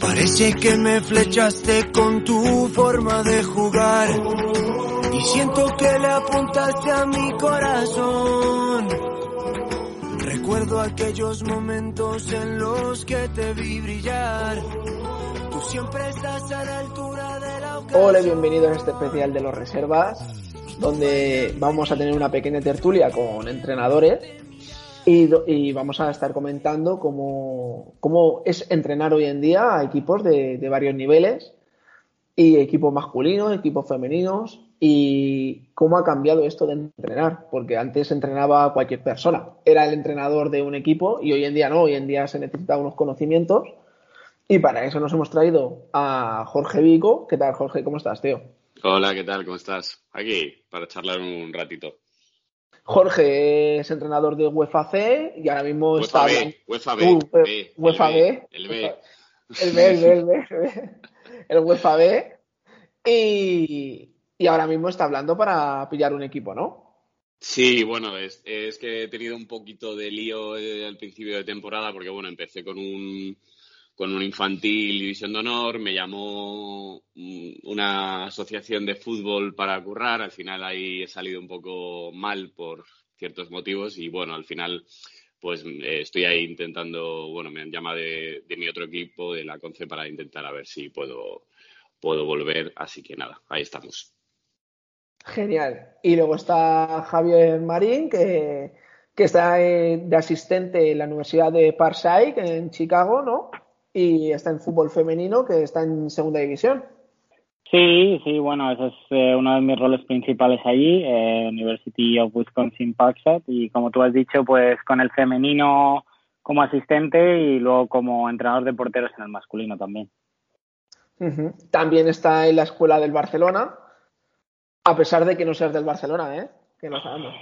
Parece que me flechaste con tu forma de jugar y siento que le apuntaste a mi corazón. Recuerdo aquellos momentos en los que te vi brillar. Tú siempre estás a la altura de la ocasión. Hola, bienvenidos a este especial de los reservas, donde vamos a tener una pequeña tertulia con entrenadores y, y vamos a estar comentando cómo, cómo es entrenar hoy en día a equipos de, de varios niveles, y equipos masculinos, equipos femeninos, y cómo ha cambiado esto de entrenar, porque antes entrenaba cualquier persona, era el entrenador de un equipo y hoy en día no, hoy en día se necesitan unos conocimientos y para eso nos hemos traído a Jorge Vico. ¿Qué tal, Jorge? ¿Cómo estás, tío? Hola, ¿qué tal? ¿Cómo estás? Aquí, para charlar un ratito. Jorge es entrenador de UEFA C y ahora mismo está UEFA B, UEFA B, Uh, B, eh, UEFA el B. El B. El B, el B, el B, el B. El UEFA B. Y, y ahora mismo está hablando para pillar un equipo, ¿no? Sí, bueno, es, es que he tenido un poquito de lío eh, al principio de temporada porque, bueno, empecé con un, con un infantil división de honor, me llamó mm, una asociación de fútbol para currar, al final ahí he salido un poco mal por ciertos motivos y, bueno, al final pues eh, estoy ahí intentando, bueno, me han llamado de, mi otro equipo, de la CONCE, para intentar a ver si puedo, puedo volver, así que nada, ahí estamos. Genial. Y luego está Javier Marín, que, que está eh, de asistente en la Universidad de Parkside en Chicago, ¿no? Y está en fútbol femenino, que está en segunda división. Sí, sí, bueno, ese es eh, uno de mis roles principales allí, eh, University of Wisconsin Parkside, y como tú has dicho, pues con el femenino como asistente y luego como entrenador de porteros en el masculino también. También está en la escuela del Barcelona, a pesar de que no seas del Barcelona, ¿eh? Que lo sabemos.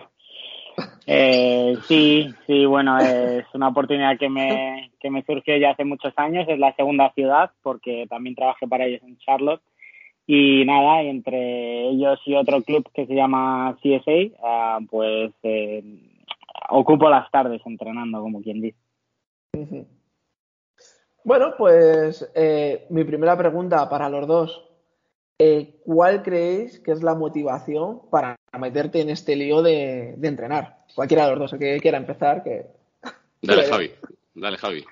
Eh, sí, sí, bueno, es una oportunidad que me, que me surgió ya hace muchos años, es la segunda ciudad, porque también trabajé para ellos en Charlotte. Y nada, entre ellos y otro club que se llama CSA, ah, pues eh, ocupo las tardes entrenando, como quien dice. Bueno, pues eh, mi primera pregunta para los dos. Eh, ¿Cuál creéis que es la motivación para meterte en este lío de, de entrenar? Cualquiera de los dos, el que quiera empezar, que... Dale, Javi, dale, Javi.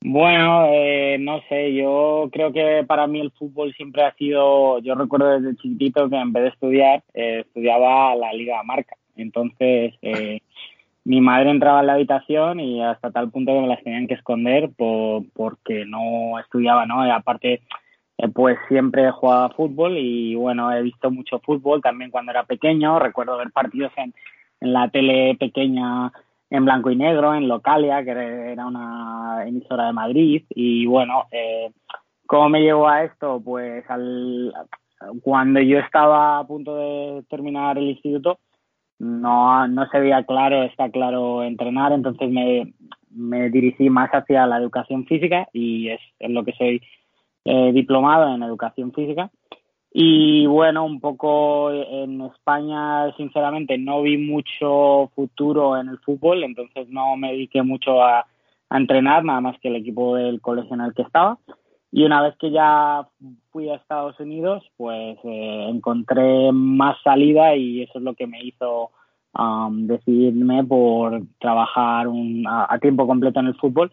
Bueno, eh, no sé, yo creo que para mí el fútbol siempre ha sido, yo recuerdo desde chiquitito que en vez de estudiar, eh, estudiaba la Liga Marca. Entonces, eh, mi madre entraba en la habitación y hasta tal punto que me las tenían que esconder por, porque no estudiaba, ¿no? Y aparte, eh, pues siempre he jugado fútbol y bueno, he visto mucho fútbol también cuando era pequeño. Recuerdo ver partidos en, la tele pequeña en blanco y negro, en Localia, que era una emisora de Madrid. Y bueno, eh, ¿cómo me llevó a esto? Pues al, cuando yo estaba a punto de terminar el instituto, no, no se veía claro, está claro entrenar, entonces me, me dirigí más hacia la educación física y es en lo que soy eh, diplomado en educación física. Y bueno, un poco en España, sinceramente, no vi mucho futuro en el fútbol, entonces no me dediqué mucho a, a entrenar, nada más que el equipo del colegio en el que estaba. Y una vez que ya fui a Estados Unidos, pues eh, encontré más salida y eso es lo que me hizo um, decidirme por trabajar un, a, a tiempo completo en el fútbol.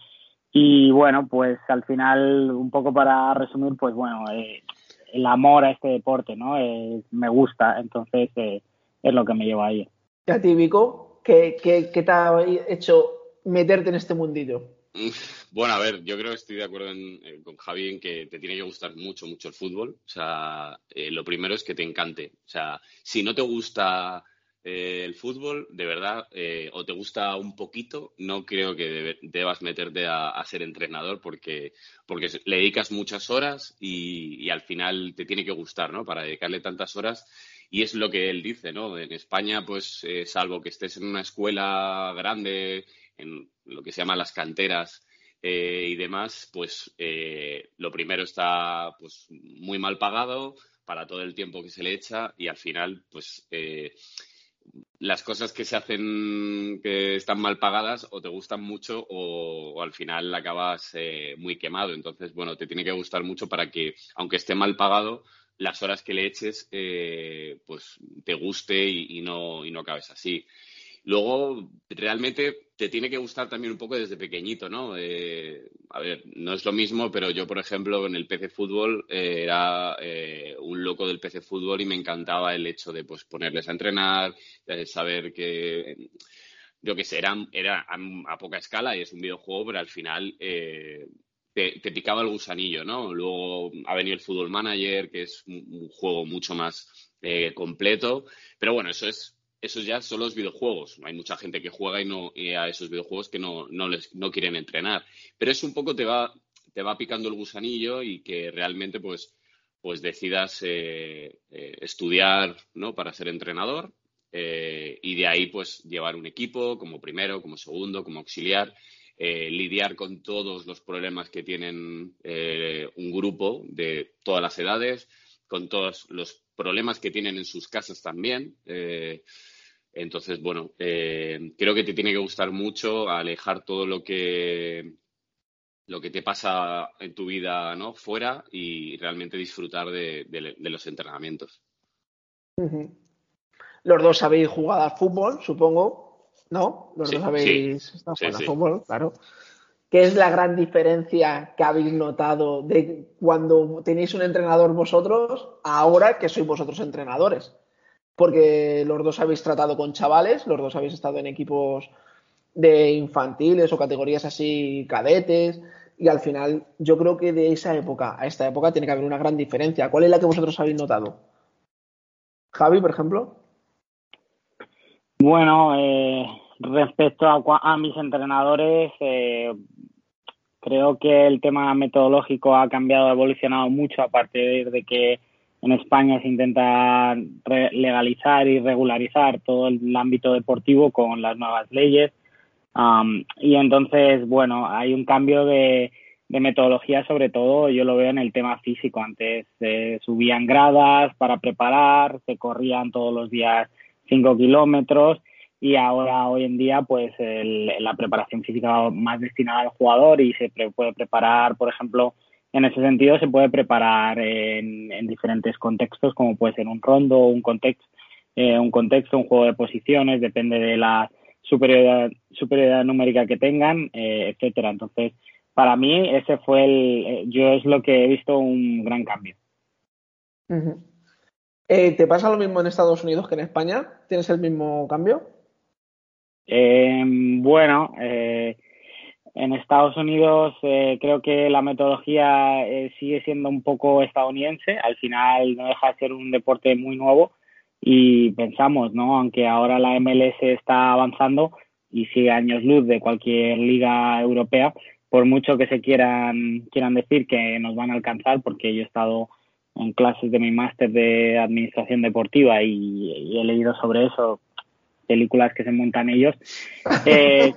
Y bueno, pues al final, un poco para resumir, pues bueno, eh, el amor a este deporte, ¿no? Eh, me gusta, entonces eh, es lo que me lleva ahí. ¿Y a ti, Vico? ¿Qué, qué, qué te ha hecho meterte en este mundillo? Bueno, a ver, yo creo que estoy de acuerdo en- eh, con Javi en que te tiene que gustar mucho, mucho el fútbol. O sea, eh, lo primero es que te encante. O sea, si no te gusta eh, el fútbol, de verdad, eh, o te gusta un poquito, no creo que debas meterte a, ser entrenador porque, porque le dedicas muchas horas y, al final te tiene que gustar, ¿no? Para dedicarle tantas horas. Y es lo que él dice, ¿no? En España, pues, eh, salvo que estés en una escuela grande, en lo que se llama las canteras, y demás, pues lo primero está pues muy mal pagado para todo el tiempo que se le echa y al final pues las cosas que se hacen que están mal pagadas o te gustan mucho o, al final acabas eh, muy quemado. Entonces, bueno, te tiene que gustar mucho para que, aunque esté mal pagado, las horas que le eches, eh, pues te guste y, no, y no acabes así. Luego, realmente te tiene que gustar también un poco desde pequeñito, ¿no? Eh, a ver, no es lo mismo, pero yo, por ejemplo, en el PC Fútbol eh, era eh, un loco del PC Fútbol y me encantaba el hecho de pues ponerles a entrenar, de saber que, yo qué sé, era, era a, poca escala y es un videojuego, pero al final te, te, picaba el gusanillo, ¿no? Luego ha venido el Fútbol Manager, que es un juego mucho más completo, pero bueno, eso es esos ya son los videojuegos. Hay mucha gente que juega y no a esos videojuegos que no, no, les, no quieren entrenar. Pero es un poco te va, te va picando el gusanillo y que realmente pues, pues decidas eh, eh, estudiar ¿no? para ser entrenador eh, y de ahí pues llevar un equipo como primero, como segundo, como auxiliar. lidiar con todos los problemas que tienen un grupo de todas las edades, con todos los problemas que tienen en sus casas también. Entonces, bueno, eh, creo que te tiene que gustar mucho alejar todo lo que lo que te pasa en tu vida ¿no? fuera y realmente disfrutar de, los entrenamientos. Los dos habéis jugado al fútbol, supongo, ¿no? Los dos habéis estado jugando al fútbol, claro. ¿Qué es la gran diferencia que habéis notado de cuando tenéis un entrenador vosotros ahora que sois vosotros entrenadores? porque los dos habéis tratado con chavales, los dos habéis estado en equipos de infantiles o categorías así cadetes y al final yo creo que de esa época a esta época tiene que haber una gran diferencia. ¿Cuál es la que vosotros habéis notado? Javi, por ejemplo. Bueno, eh, respecto a, mis entrenadores, eh, creo que el tema metodológico ha cambiado, ha evolucionado mucho a partir de que en España se intenta legalizar y regularizar todo el ámbito deportivo con las nuevas leyes. y entonces, bueno, hay un cambio de, metodología, sobre todo yo lo veo en el tema físico. Antes se subían gradas para preparar, se corrían todos los días 5 kilómetros y ahora hoy en día pues la preparación física más destinada al jugador y se puede preparar, por ejemplo, en ese sentido se puede preparar en, diferentes contextos, como puede ser un rondo, un contexto, eh, un contexto, un juego de posiciones, depende de la superioridad, superioridad numérica que tengan, eh, etcétera. Entonces, para mí ese fue el, eh, yo es lo que he visto un gran cambio. ¿Te pasa lo mismo en Estados Unidos que en España? ¿Tienes el mismo cambio? Bueno, eh, en Estados Unidos eh, creo que la metodología eh, sigue siendo un poco estadounidense. Al final no deja de ser un deporte muy nuevo y pensamos, ¿no? Aunque ahora la MLS está avanzando y sigue años luz de cualquier liga europea, por mucho que se quieran quieran decir que nos van a alcanzar, porque yo he estado en clases de mi máster de administración deportiva y, he leído sobre eso películas que se montan ellos. Eh,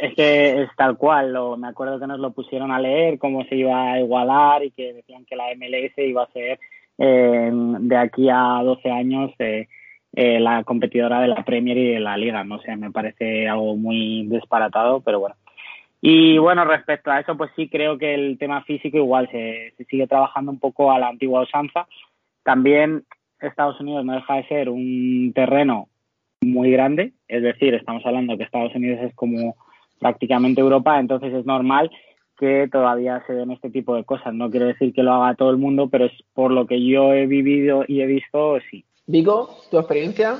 es que es tal cual, lo, me acuerdo que nos lo pusieron a leer, cómo se iba a igualar y que decían que la MLS iba a ser eh, de aquí a 12 años eh, eh, la competidora de la Premier y de la Liga, no sé, me parece algo muy disparatado, pero bueno. Y bueno, respecto a eso, pues sí creo que el tema físico igual se, se sigue trabajando un poco a la antigua usanza. También Estados Unidos no deja de ser un terreno muy grande, es decir, estamos hablando que Estados Unidos es como prácticamente Europa, entonces es normal que todavía se den este tipo de cosas. No quiero decir que lo haga todo el mundo, pero es por lo que yo he vivido y he visto, sí. Vigo, ¿tu experiencia?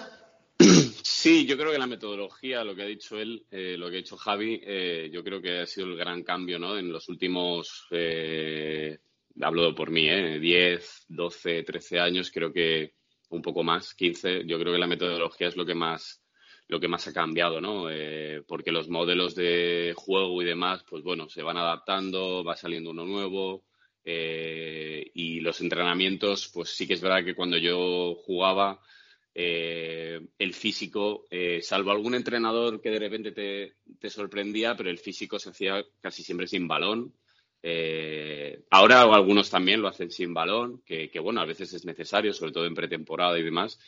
Sí, yo creo que la metodología, lo que ha dicho él, eh, lo que ha dicho Javi, eh, yo creo que ha sido el gran cambio ¿no? en los últimos, eh, hablo por mí, eh, 10, 12, 13 años, creo que un poco más, 15, yo creo que la metodología es lo que más lo que más ha cambiado, ¿no? Eh, porque los modelos de juego y demás, pues bueno, se van adaptando, va saliendo uno nuevo eh, y los entrenamientos, pues sí que es verdad que cuando yo jugaba, eh, el físico, salvo algún entrenador que de repente te, te, sorprendía, pero el físico se hacía casi siempre sin balón. Ahora algunos también lo hacen sin balón, que, bueno, a veces es necesario, sobre todo en pretemporada y demás,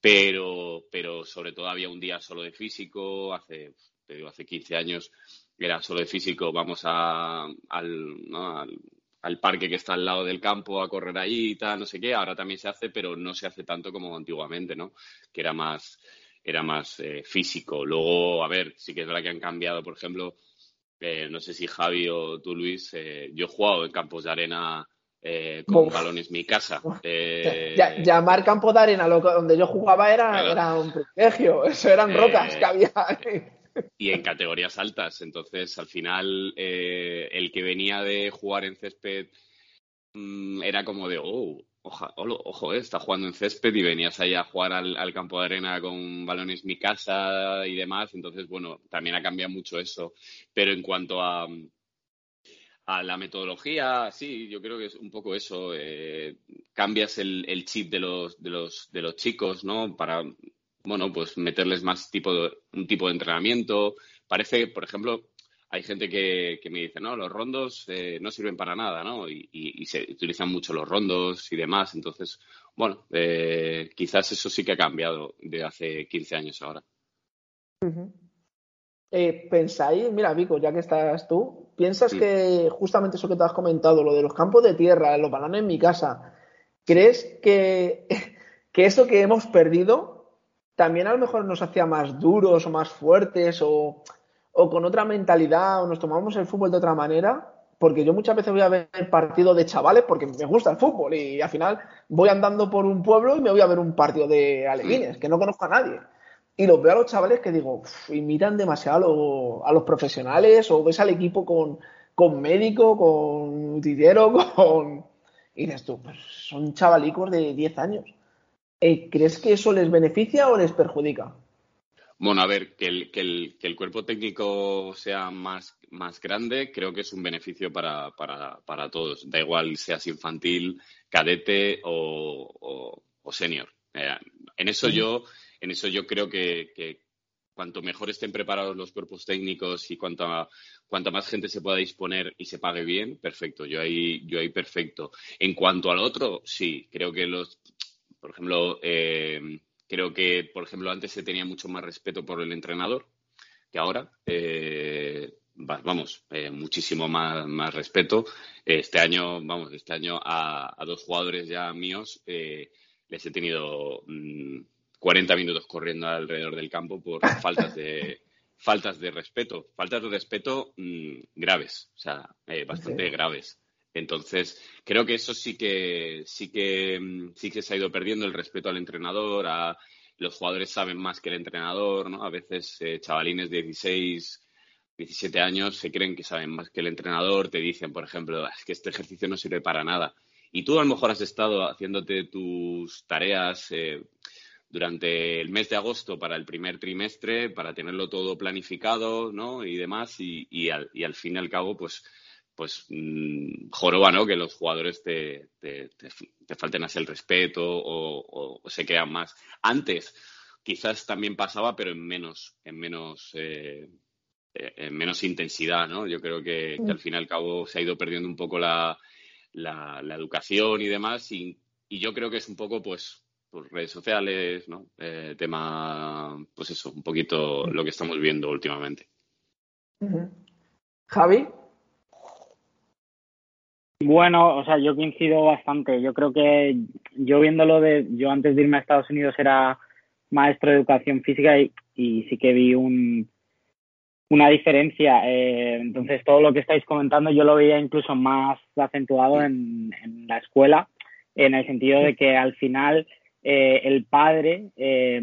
pero, pero sobre todo había un día solo de físico, hace, te digo, hace 15 años era solo de físico, vamos al, al, parque que está al lado del campo a correr ahí y tal, no sé qué, ahora también se hace, pero no se hace tanto como antiguamente, ¿no? Que era más, era más eh, físico. Luego, a ver, sí que es verdad que han cambiado, por ejemplo, eh, no sé si Javi o tú, Luis, eh, yo he jugado en campos de arena eh, con balones mi casa. Eh, llamar campo de arena donde yo jugaba era, un privilegio, eso eran rocas que había. y en categorías altas, entonces al final el que venía de jugar en césped mm, era como de, oh, ojo, está jugando en césped y venías ahí a jugar al, campo de arena con balones mi casa y demás, entonces bueno, también ha cambiado mucho eso, pero en cuanto a a la metodología, sí, yo creo que es un poco eso. Eh, cambias el, chip de los, de, los, de los chicos, ¿no? Para, bueno, pues meterles más tipo de, un tipo de entrenamiento. Parece, por ejemplo, hay gente que, que me dice, no, los rondos eh, no sirven para nada, ¿no? Y, y, se utilizan mucho los rondos y demás. Entonces, bueno, eh, quizás eso sí que ha cambiado de hace 15 años ahora. pensáis, mira, Vico, ya que estás tú, ¿Piensas que justamente eso que te has comentado, lo de los campos de tierra, los balones en mi casa, ¿crees que, que eso que hemos perdido también a lo mejor nos hacía más duros o más fuertes o, o con otra mentalidad o nos tomamos el fútbol de otra manera? Porque yo muchas veces voy a ver partido de chavales porque me gusta el fútbol y al final voy andando por un pueblo y me voy a ver un partido de alevines, que no conozco a nadie y los veo a los chavales que digo, imitan demasiado a, los profesionales o ves al equipo con, con médico, con utillero, con... Y dices tú, pues son chavalicos de 10 años. Eh, ¿Crees que eso les beneficia o les perjudica? Bueno, a ver, que el, que el, que el cuerpo técnico sea más, más grande creo que es un beneficio para, para, para todos. Da igual seas infantil, cadete o, o, senior. Eh, en eso yo en eso yo creo que, cuanto mejor estén preparados los cuerpos técnicos y cuanta, más gente se pueda disponer y se pague bien, perfecto. Yo ahí, yo ahí perfecto. En cuanto al otro, sí, creo que los, por ejemplo, eh, creo que, por ejemplo, antes se tenía mucho más respeto por el entrenador que ahora. Eh, vamos, eh, muchísimo más, más respeto. Este año, vamos, este año a, dos jugadores ya míos les he tenido mm, 40 minutos corriendo alrededor del campo por faltas de faltas de respeto, faltas de respeto mm, graves, o sea, eh, bastante graves. Entonces, creo que eso sí que sí que mm, sí que se ha ido perdiendo el respeto al entrenador, a los jugadores saben más que el entrenador, ¿no? A veces eh, chavalines de 16, 17 años se creen que saben más que el entrenador, te dicen, por ejemplo, es que este ejercicio no sirve para nada. Y tú a lo mejor has estado haciéndote tus tareas, eh, durante el mes de agosto para el primer trimestre, para tenerlo todo planificado, ¿no? Y demás, y, y, al, y al fin y al cabo, pues, pues mmm, joroba, ¿no? Que los jugadores te, te, te, falten así el respeto o, o, se crean más. Antes, quizás también pasaba, pero en menos, en menos, eh, en menos intensidad, ¿no? Yo creo que, que, al fin y al cabo se ha ido perdiendo un poco la, la, la educación y demás, y, y yo creo que es un poco, pues, redes sociales, ¿no? Eh, tema, pues eso, un poquito lo que estamos viendo últimamente. Javi. Bueno, o sea, yo coincido bastante. Yo creo que yo viéndolo de, yo antes de irme a Estados Unidos era maestro de educación física y, sí que vi un, una diferencia. Eh, entonces, todo lo que estáis comentando yo lo veía incluso más acentuado en, la escuela, en el sentido de que al final eh, el padre eh,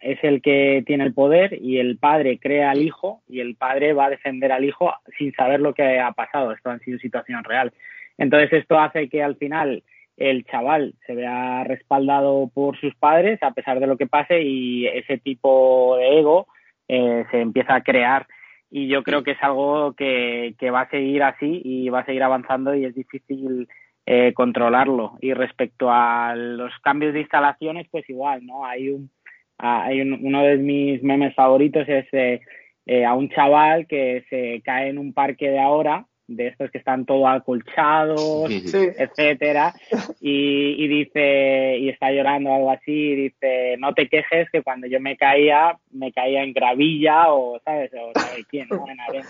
es el que tiene el poder y el padre crea al hijo y el padre va a defender al hijo sin saber lo que ha pasado. Esto ha sido situación real. Entonces esto hace que al final el chaval se vea respaldado por sus padres a pesar de lo que pase y ese tipo de ego eh, se empieza a crear. Y yo creo que es algo que, que, va a seguir así y va a seguir avanzando y es difícil eh, controlarlo. Y respecto a los cambios de instalaciones pues igual no hay un hay uno de mis memes favoritos es eh, eh, a un chaval que se cae en un parque de ahora de estos que están todo acolchados, etcétera, y, dice, y está llorando algo así, y dice, no te quejes que cuando yo me caía, me caía en gravilla o, ¿sabes? O sabe quién, En arena.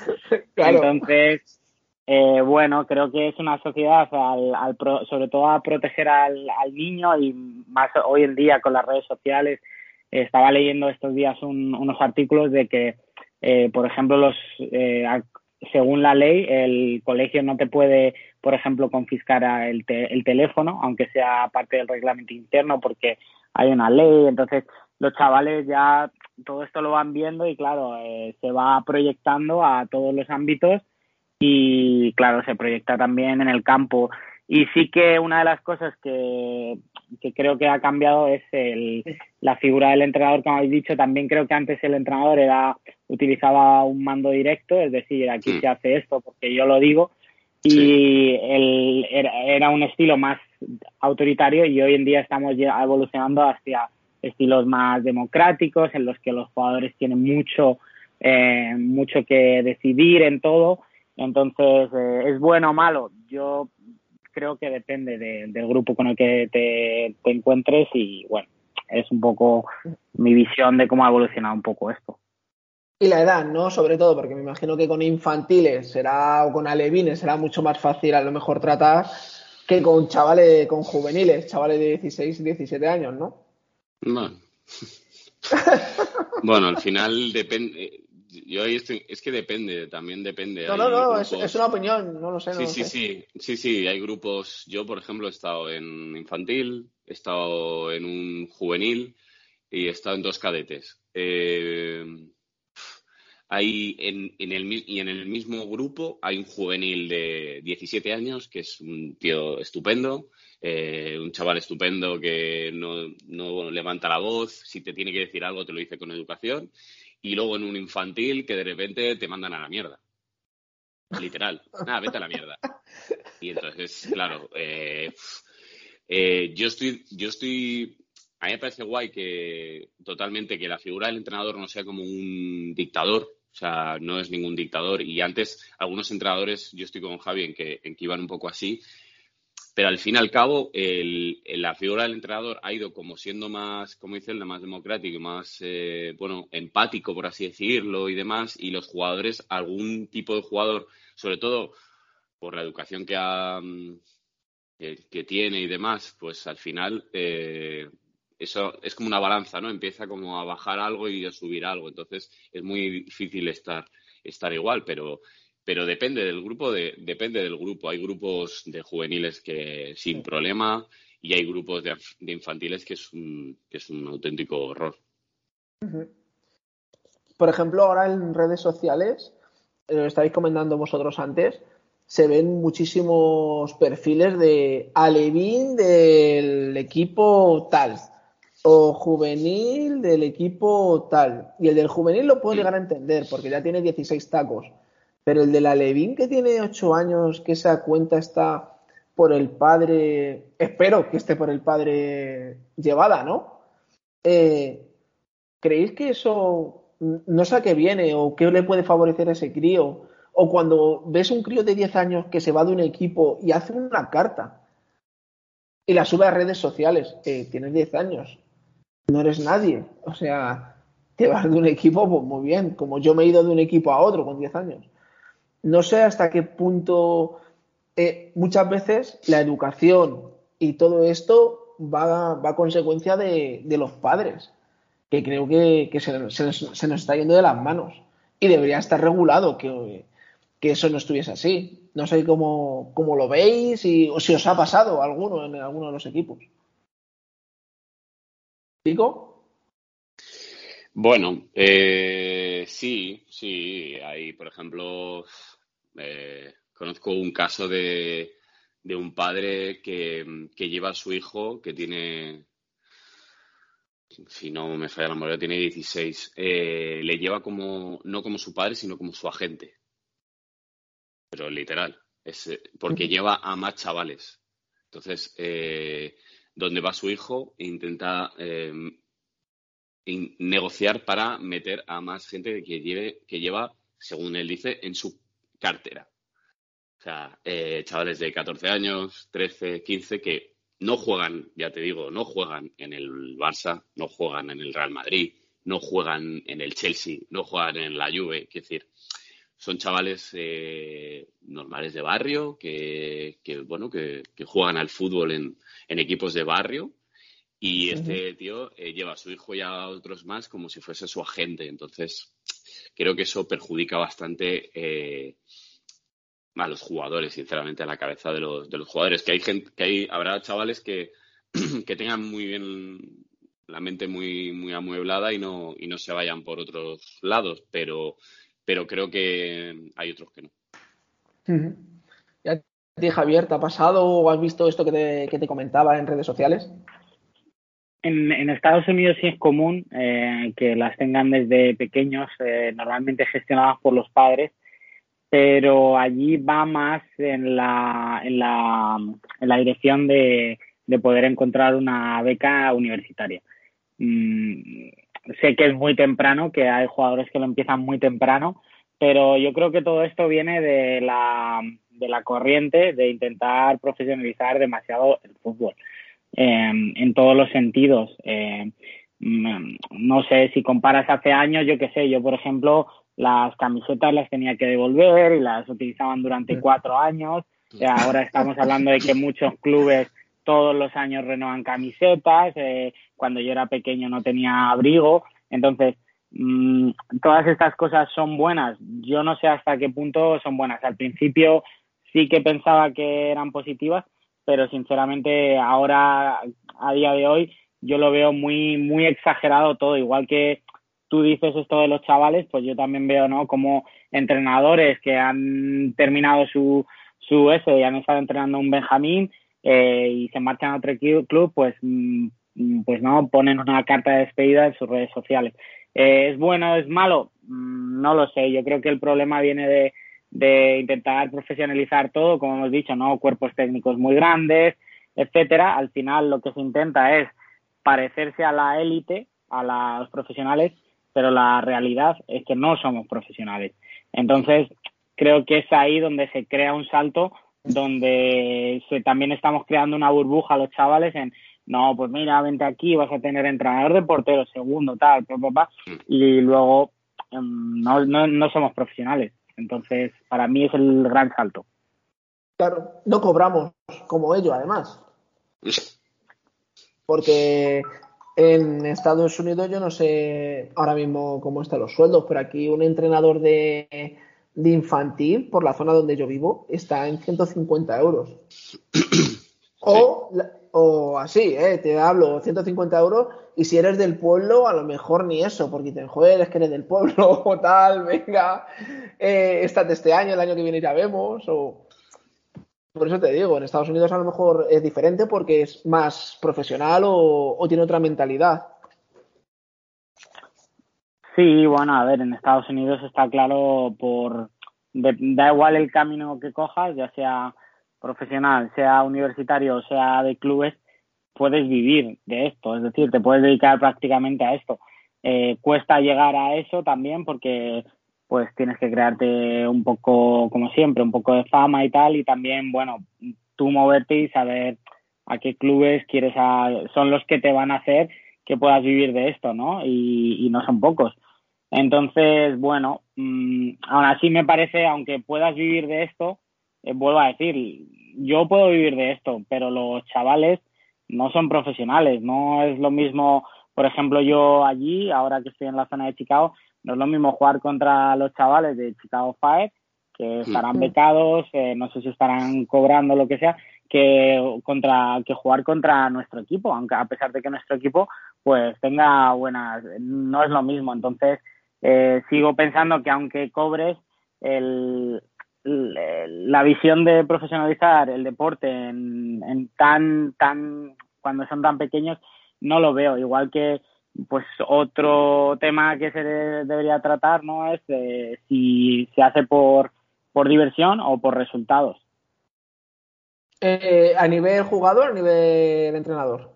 Entonces, eh, bueno, creo que es una sociedad, al, sobre todo a proteger al, niño y más hoy en día con las redes sociales. estaba leyendo estos días unos artículos de que, eh, por ejemplo, los eh, según la ley, el colegio no te puede, por ejemplo, confiscar el, el teléfono, aunque sea parte del reglamento interno, porque hay una ley. Entonces, los chavales ya todo esto lo van viendo y, claro, eh, se va proyectando a todos los ámbitos y, claro, se proyecta también en el campo. Y sí que una de las cosas que, que creo que ha cambiado es el, la figura del entrenador, como habéis dicho. También creo que antes el entrenador era utilizaba un mando directo, es decir, aquí mm. se hace esto porque yo lo digo. Y el, era, un estilo más autoritario y hoy en día estamos evolucionando hacia estilos más democráticos en los que los jugadores tienen mucho, eh, mucho que decidir en todo. Entonces, eh, ¿es bueno o malo? Yo creo que depende del grupo con el que te, encuentres y bueno, es un poco mi visión de cómo ha evolucionado un poco esto. Y la edad, ¿no? Sobre todo, porque me imagino que con infantiles será, o con alevines será mucho más fácil a lo mejor tratar que con chavales, con juveniles, chavales de 16 17 años, ¿no? Bueno. bueno, al final depende, yo ahí estoy, es que depende, también depende. No, no, no, es, una opinión, no lo sé. sí, sí, sí, sí, sí, hay grupos. Yo, por ejemplo, he estado en infantil, he estado en un juvenil y he estado en dos cadetes. Eh, hay en, en, el, y en el mismo grupo hay un juvenil de 17 años que es un tío estupendo, eh, un chaval estupendo que no, no levanta la voz, si te tiene que decir algo te lo dice con educación y luego en un infantil que de repente te mandan a la mierda. Literal. Nada, vete a la mierda. Y entonces, claro, eh, eh, yo estoy, yo estoy, a mí me parece guay que totalmente que la figura del entrenador no sea como un dictador, o sea, no es ningún dictador. Y antes, algunos entrenadores, yo estoy con Javi en que, en que iban un poco así, pero al fin y al cabo, el, la figura del entrenador ha ido como siendo más, como dice el más democrático más, eh, bueno, empático, por así decirlo, y demás. Y los jugadores, algún tipo de jugador, sobre todo por la educación que, ha, mm, que, tiene y demás, pues al final eh, eso es como una balanza, ¿no? Empieza como a bajar algo y a subir algo. Entonces es muy difícil estar, estar igual, pero pero depende del grupo, de, depende del grupo. Hay grupos de juveniles que sin problema y hay grupos de, infantiles que es, un, que es un auténtico horror. Por ejemplo, ahora en redes sociales, eh, lo estáis comentando vosotros antes, se ven muchísimos perfiles de Alevín del equipo tal o juvenil del equipo tal. Y el del juvenil lo puedo llegar a entender porque ya tiene 16 tacos pero el de la Levín que tiene ocho años, que esa cuenta está por el padre, espero que esté por el padre llevada, ¿no? Eh, ¿Creéis que eso no sé a qué viene o qué le puede favorecer a ese crío? O cuando ves un crío de 10 años que se va de un equipo y hace una carta y la sube a redes sociales, eh, tienes 10 años, no eres nadie. O sea, te vas de un equipo pues, muy bien, como yo me he ido de un equipo a otro con 10 años no sé hasta qué punto eh, muchas veces la educación y todo esto va, va a consecuencia de, los padres, que creo que, se, nos está yendo de las manos y debería estar regulado que, eso no estuviese así. No sé cómo, lo veis y, o si os ha pasado alguno en alguno de los equipos. ¿Digo? Bueno, eh, sí, sí. Hay, por ejemplo, eh, conozco un caso de, de un padre que, que lleva a su hijo, que tiene, si no me falla la memoria, tiene 16, eh, le lleva como, no como su padre, sino como su agente. Pero literal, es, eh, porque lleva a más chavales. Entonces, eh, donde va su hijo, intenta negociar para meter a más gente que, lleve, que lleva, según él dice, en su cartera. O sea, eh, chavales de 14 años, 13, 15, que no juegan, ya te digo, no juegan en el Barça, no juegan en el Real Madrid, no juegan en el Chelsea, no juegan en la Juve. Es decir, son chavales eh, normales de barrio que, bueno, que, juegan al fútbol en, en equipos de barrio y este tío eh, lleva a su hijo y a otros más como si fuese su agente. Entonces, creo que eso perjudica bastante eh, a los jugadores, sinceramente, a la cabeza de los, de los jugadores. Que hay gente, que hay, habrá chavales que, que tengan muy bien la mente muy, muy amueblada y no, y no se vayan por otros lados, pero, pero creo que hay otros que no. ¿Y a ti, Javier, te ha pasado o has visto esto que te, que te comentaba en redes sociales? En, Estados Unidos sí es común eh, que las tengan desde pequeños, eh, normalmente gestionadas por los padres, pero allí va más en la, en la, en la dirección de, de poder encontrar una beca universitaria. Mm, sé que es muy temprano, que hay jugadores que lo empiezan muy temprano, pero yo creo que todo esto viene de la, de la corriente de intentar profesionalizar demasiado el fútbol. Em, en todos los sentidos. Em, mm, no sé, si comparas hace años, yo qué sé, yo por ejemplo, las camisetas las tenía que devolver y las utilizaban durante cuatro años. ahora estamos hablando de que muchos clubes todos los años renuevan camisetas. Eh, cuando yo era pequeño no tenía abrigo. Entonces, mm, todas estas cosas son buenas. Yo no sé hasta qué punto son buenas. Al principio sí que pensaba que eran positivas, pero sinceramente ahora, a día de hoy, yo lo veo muy, muy exagerado todo, igual que tú dices esto de los chavales, pues yo también veo, ¿no? Como entrenadores que han terminado su, su S y han estado entrenando un Benjamín eh, y se marchan a otro club, pues, mm, pues no, ponen una carta de despedida en sus redes sociales. Eh, ¿Es bueno es malo? Mm, no lo sé. Yo creo que el problema viene de, de intentar profesionalizar todo, como hemos dicho, ¿no? Cuerpos técnicos muy grandes, etcétera. Al final lo que se intenta es parecerse a la élite, a los profesionales, pero la realidad es que no somos profesionales. Entonces, creo que es ahí donde se crea un salto, donde se, también estamos creando una burbuja a los chavales en, no, pues mira, vente aquí, vas a tener entrenador de portero, segundo, tal, papá, y luego em, no, no, no somos profesionales. Entonces, para mí es el gran salto. Claro, no cobramos como ellos, además. Porque en Estados Unidos yo no sé ahora mismo cómo están los sueldos, pero aquí un entrenador de, de infantil por la zona donde yo vivo está en 150 euros. O, o así, ¿eh? te hablo, 150 euros, y si eres del pueblo, a lo mejor ni eso, porque te joder, es que eres del pueblo, o tal, venga, eh, estate este año, el año que viene ya vemos, o... Por eso te digo, en Estados Unidos a lo mejor es diferente porque es más profesional o, tiene otra mentalidad. Sí, bueno, a ver, en Estados Unidos está claro por... da igual el camino que cojas, ya sea profesional, sea universitario sea de clubes, puedes vivir de esto, es decir, te puedes dedicar prácticamente a esto. Eh, cuesta llegar a eso también porque pues tienes que crearte un poco, como siempre, un poco de fama y tal, y también, bueno, tú moverte y saber a qué clubes quieres, a, son los que te van a hacer que puedas vivir de esto, ¿no? Y, no son pocos. Entonces, bueno, mmm, aún así me parece, aunque puedas vivir de esto, eh, vuelvo a decir, yo puedo vivir de esto, pero los chavales no son profesionales, no es lo mismo, por ejemplo, yo allí, ahora que estoy en la zona de Chicago, no es lo mismo jugar contra los chavales de Chicago Fire, que estarán becados, eh, no sé si estarán cobrando lo que sea, que contra que jugar contra nuestro equipo, aunque a pesar de que nuestro equipo pues tenga buenas, no es lo mismo. Entonces, eh, sigo pensando que aunque cobres, el, la visión de profesionalizar el deporte en, en tan, tan, cuando son tan pequeños, no lo veo. Igual que pues otro tema que se debería tratar no es eh, si se hace por, por diversión o por resultados. Eh, ¿A nivel jugador a nivel entrenador?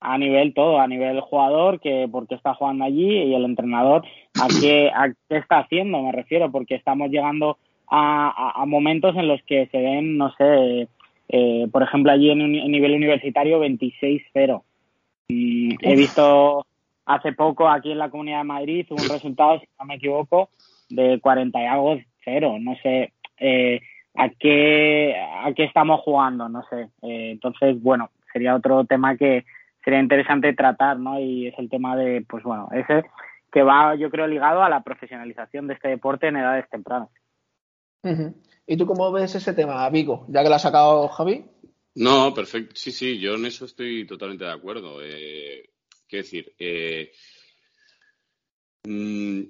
A nivel todo, a nivel jugador, que porque está jugando allí y el entrenador, ¿a qué, a qué está haciendo? Me refiero, porque estamos llegando a, a, momentos en los que se ven, no sé, eh, por ejemplo, allí en, un, nivel universitario 26-0 he visto hace poco aquí en la Comunidad de Madrid un resultado, si no me equivoco, de 40 y algo cero. No sé eh, a qué a qué estamos jugando, no sé. Eh, entonces, bueno, sería otro tema que sería interesante tratar, ¿no? Y es el tema de, pues bueno, ese que va, yo creo, ligado a la profesionalización de este deporte en edades tempranas. ¿Y tú cómo ves ese tema, Vigo? Ya que lo ha sacado Javi. No, perfecto. Sí, sí, yo en eso estoy totalmente de acuerdo. Eh, quiero decir, eh, mm,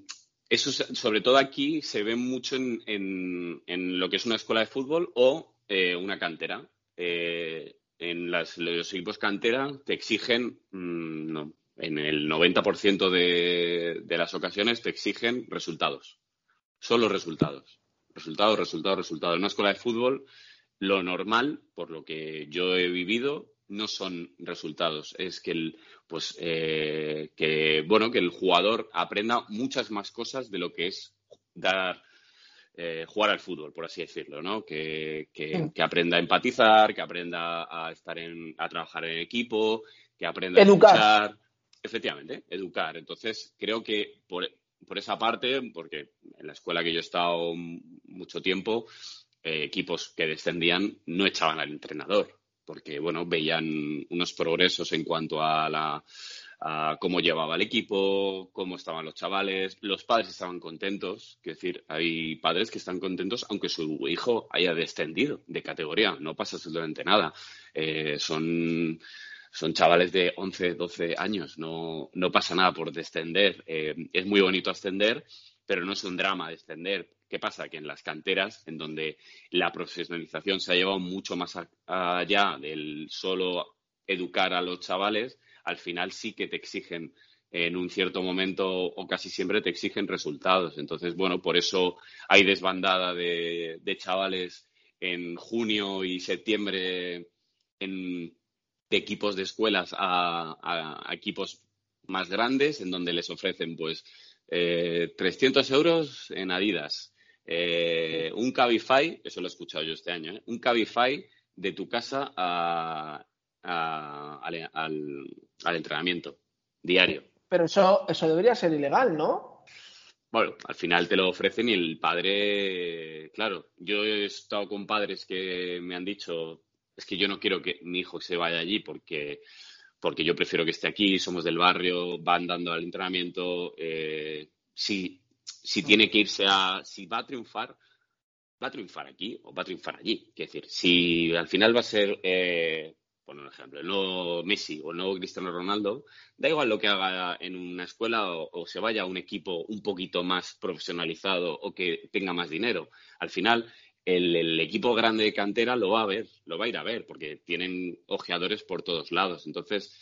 eso sobre todo aquí se ve mucho en, en, lo que es una escuela de fútbol o eh, una cantera. en las, los equipos cantera te exigen, mm, no, en el 90% de, de las ocasiones te exigen resultados. Solo resultados. Resultados, resultados, resultados. En una escuela de fútbol lo normal, por lo que yo he vivido, no son resultados. Es que el, pues, eh, que, bueno, que el jugador aprenda muchas más cosas de lo que es dar, eh, jugar al fútbol, por así decirlo, ¿no? Que, aprenda a empatizar, que aprenda a estar en, a trabajar en equipo, que aprenda a educar. Efectivamente, educar. Entonces, creo que por, por esa parte, porque en la escuela que yo he estado mucho tiempo, eh, equipos que descendían no echaban al entrenador, porque bueno, veían unos progresos en cuanto a la cómo llevaba el equipo, cómo estaban los chavales, los padres estaban contentos, es decir, hay padres que están contentos aunque su hijo haya descendido de categoría, no pasa absolutamente nada. Eh, son son chavales de 11, 12 años, no, no pasa nada por descender. Eh, es muy bonito ascender, pero no es un drama descender. ¿Qué pasa? Que en las canteras, en donde la profesionalización se ha llevado mucho más allá del solo educar a los chavales, al final sí que te exigen en un cierto momento o casi siempre te exigen resultados. Entonces, bueno, por eso hay desbandada de, chavales en junio y septiembre de equipos de escuelas a, equipos más grandes, en donde les ofrecen pues eh, 300 euros en Adidas, eh, un Cabify, eso lo he escuchado yo este año, ¿eh? un Cabify de tu casa al, entrenamiento diario. Pero eso, eso debería ser ilegal, ¿no? Bueno, al final te lo ofrecen y el padre, claro, yo he estado con padres que me han dicho, es que yo no quiero que mi hijo se vaya allí porque, porque yo prefiero que esté aquí, somos del barrio, van dando al entrenamiento. Eh, sí, si tiene que irse a, si va a triunfar, va a triunfar aquí o va a triunfar allí. Es decir, si al final va a ser, eh, por un ejemplo, el nuevo Messi o el nuevo Cristiano Ronaldo, da igual lo que haga en una escuela o, se vaya a un equipo un poquito más profesionalizado o que tenga más dinero. Al final, el, equipo grande de cantera lo va a ver, lo va a ir a ver, porque tienen ojeadores por todos lados. Entonces,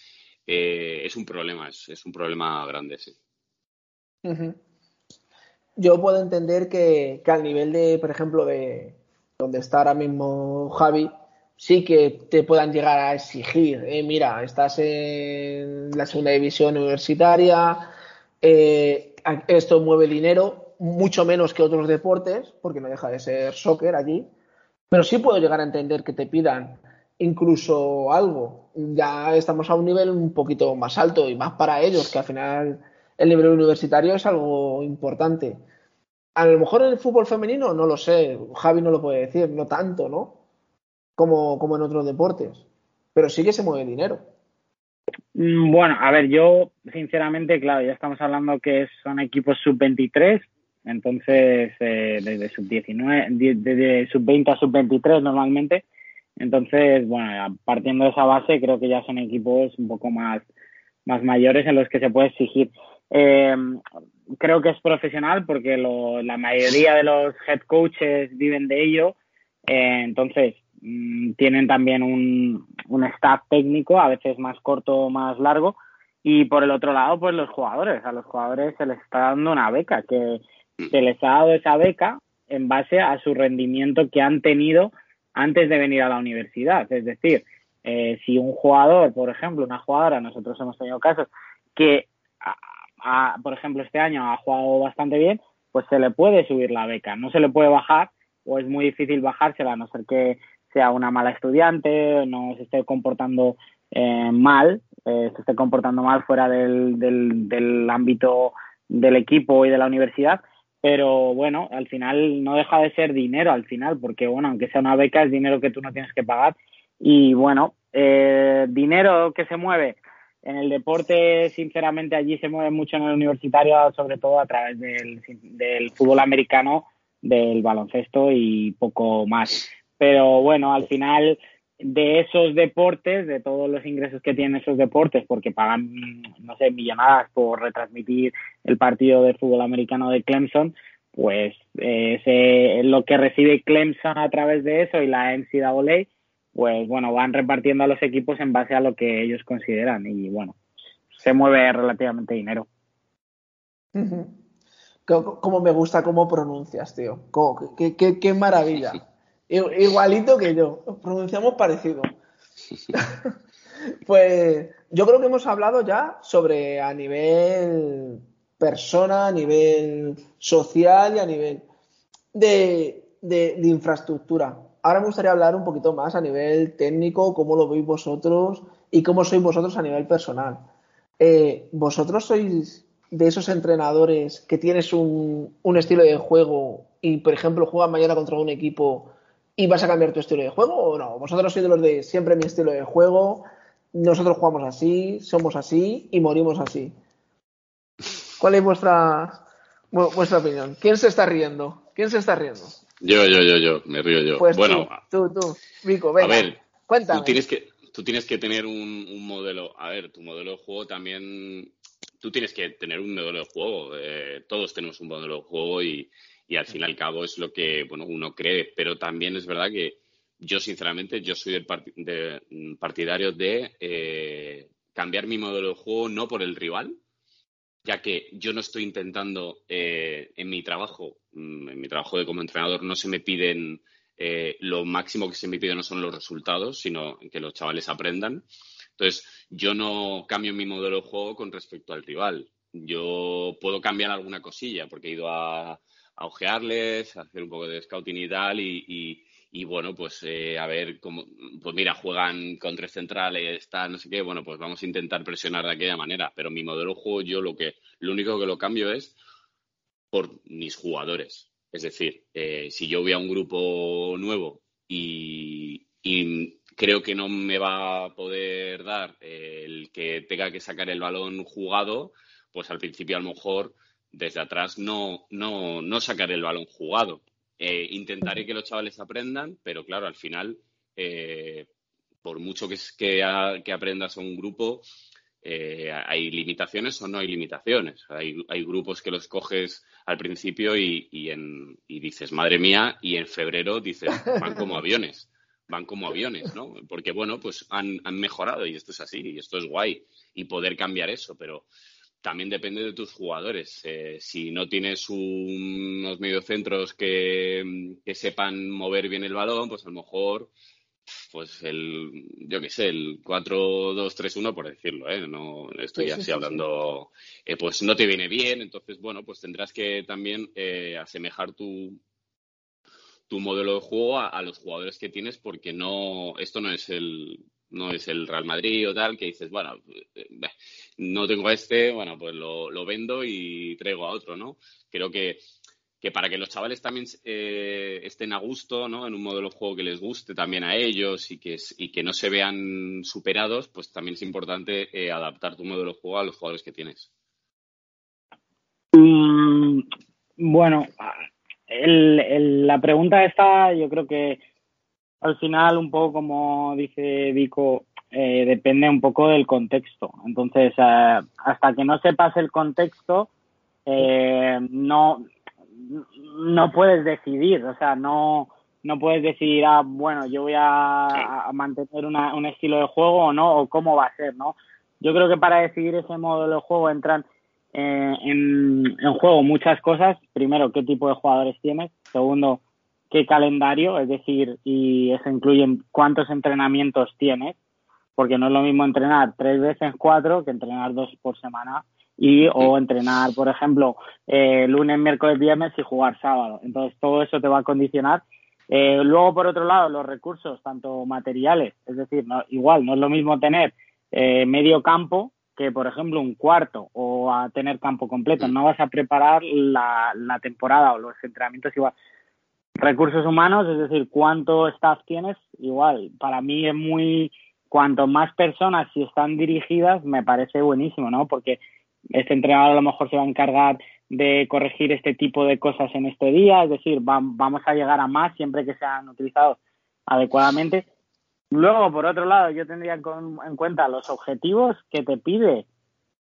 eh, es un problema, es, un problema grande, sí yo puedo entender que, al nivel de, por ejemplo, de donde está ahora mismo Javi, sí que te puedan llegar a exigir, eh, mira, estás en la segunda división universitaria, eh, esto mueve dinero, mucho menos que otros deportes, porque no deja de ser soccer allí, pero sí puedo llegar a entender que te pidan incluso algo. Ya estamos a un nivel un poquito más alto y más para ellos, que al final el nivel universitario es algo importante. A lo mejor en el fútbol femenino no lo sé, Javi no lo puede decir, no tanto, ¿no? Como, como en otros deportes, pero sí que se mueve dinero. Mm, bueno, a ver, yo sinceramente, claro, ya estamos hablando que son equipos sub-23, entonces eh, desde sub-19, desde sub-20 a sub-23 normalmente, entonces, bueno, partiendo de esa base, creo que ya son equipos un poco más, más mayores en los que se puede exigir. Eh, creo que es profesional porque la mayoría de los head coaches viven de ello. Eh, entonces, mm, tienen también un, un staff técnico, a veces más corto o más largo. Y por el otro lado, pues los jugadores. A los jugadores se les está dando una beca, que se les ha dado esa beca en base a su rendimiento que han tenido antes de venir a la universidad. Es decir, eh, si un jugador, por ejemplo, una jugadora, nosotros hemos tenido casos que, por ejemplo, este año ha jugado bastante bien, pues se le puede subir la beca. No se le puede bajar o es muy difícil bajársela a no ser que sea una mala estudiante, no se esté comportando eh, mal, eh, se esté comportando mal fuera del, del, del ámbito del equipo y de la universidad, pero bueno, al final no deja de ser dinero al final, porque bueno, aunque sea una beca, es dinero que tú no tienes que pagar. Y bueno, eh, dinero que se mueve en el deporte, sinceramente, allí se mueve mucho en el universitario, sobre todo a través del, del fútbol americano, del baloncesto y poco más. Pero bueno, al final de esos deportes, de todos los ingresos que tienen esos deportes, porque pagan, no sé, millonadas por retransmitir el partido de fútbol americano de Clemson, pues eh, lo que recibe Clemson a través de eso y la NCAA, pues bueno, van repartiendo a los equipos en base a lo que ellos consideran y bueno, se mueve relativamente dinero. Como me gusta cómo pronuncias, tío. Qué, qué, qué maravilla. Igualito que yo, pronunciamos parecido. pues yo creo que hemos hablado ya sobre a nivel persona, a nivel social y a nivel de, infraestructura. Ahora me gustaría hablar un poquito más a nivel técnico, cómo lo veis vosotros y cómo sois vosotros a nivel personal. Eh, ¿Vosotros sois de esos entrenadores que tienes un, un estilo de juego y, por ejemplo, juegan mañana contra un equipo y vas a cambiar tu estilo de juego o no? Vosotros sois de los de siempre mi estilo de juego, nosotros jugamos así, somos así y morimos así. ¿Cuál es vuestra, vuestra opinión? ¿Quién se está riendo? ¿Quién se está riendo? Yo, yo, yo, yo, me río yo. Pues bueno, tú, tú, Vico, venga, a ver, cuéntame. Tú tienes que, tú tienes que tener un, modelo. A ver, tu modelo de juego también. Tú tienes que tener un modelo de juego. Eh, todos tenemos un modelo de juego y, y al fin y al cabo es lo que bueno, uno cree. Pero también es verdad que yo, sinceramente, yo soy del mm, partidario de eh, cambiar mi modelo de juego no por el rival, ya que yo no estoy intentando eh, en mi trabajo, mm, en mi trabajo de como entrenador, no se me piden, eh, lo máximo que se me pide no son los resultados, sino que los chavales aprendan. Entonces, yo no cambio mi modelo de juego con respecto al rival. Yo puedo cambiar alguna cosilla, porque he ido a, a ojearles, hacer un poco de scouting y tal, y, y, bueno, pues eh, a ver cómo, pues mira, juegan con tres centrales, está no sé qué, bueno, pues vamos a intentar presionar de aquella manera, pero mi modelo de juego yo lo que, lo único que lo cambio es por mis jugadores. Es decir, eh, si yo voy a un grupo nuevo y, y, creo que no me va a poder dar el que tenga que sacar el balón jugado, pues al principio a lo mejor desde atrás no, no, no sacar el balón jugado. Eh, intentaré que los chavales aprendan, pero claro, al final, eh, por mucho que, que, que, aprendas a un grupo, eh, hay limitaciones o no hay limitaciones. Hay, hay, grupos que los coges al principio y, y, en, y dices, madre mía, y en febrero dices, van como aviones, van como aviones, ¿no? Porque, bueno, pues han mejorado y esto es así, y esto es guay, y poder cambiar eso, pero también depende de tus jugadores. Eh, si no tienes unos mediocentros que, que sepan mover bien el balón, pues a lo mejor, pues el, yo qué sé, el 4-2-3-1, por decirlo, ¿eh? No estoy así hablando, eh, pues no te viene bien. Entonces, bueno, pues tendrás que también eh, asemejar tu, tu modelo de juego a, a, los jugadores que tienes, porque no, esto no es el, no es el Real Madrid o tal, que dices, bueno, eh, no tengo este, bueno, pues lo, lo, vendo y traigo a otro, ¿no? Creo que, que para que los chavales también eh, estén a gusto, ¿no? En un modelo de juego que les guste también a ellos y que, y que no se vean superados, pues también es importante eh, adaptar tu modelo de juego a los jugadores que tienes. Mm, bueno, la pregunta esta yo creo que al final, un poco como dice Vico, eh, depende un poco del contexto. Entonces, eh, hasta que no sepas el contexto, eh, no, no puedes decidir, o sea, no, no puedes decidir, ah, bueno, yo voy a, mantener un estilo de juego o no, o cómo va a ser, ¿no? Yo creo que para decidir ese modelo de juego entran eh, en, en, juego muchas cosas. Primero, qué tipo de jugadores tienes. Segundo, qué calendario, es decir, y eso incluye cuántos entrenamientos tienes, porque no es lo mismo entrenar tres veces cuatro que entrenar dos por semana y o entrenar, por ejemplo, eh, lunes, miércoles, viernes y jugar sábado. Entonces, todo eso te va a condicionar. Eh, luego, por otro lado, los recursos, tanto materiales, es decir, no, igual, no es lo mismo tener eh, medio campo que, por ejemplo, un cuarto o a tener campo completo. No vas a preparar la, la temporada o los entrenamientos igual. Recursos humanos, es decir, cuánto staff tienes, igual. Para mí es muy, cuanto más personas si están dirigidas, me parece buenísimo, ¿no? Porque este entrenador a lo mejor se va a encargar de corregir este tipo de cosas en este día, es decir, vamos a llegar a más siempre que sean utilizados adecuadamente. Luego, por otro lado, yo tendría en cuenta los objetivos que te pide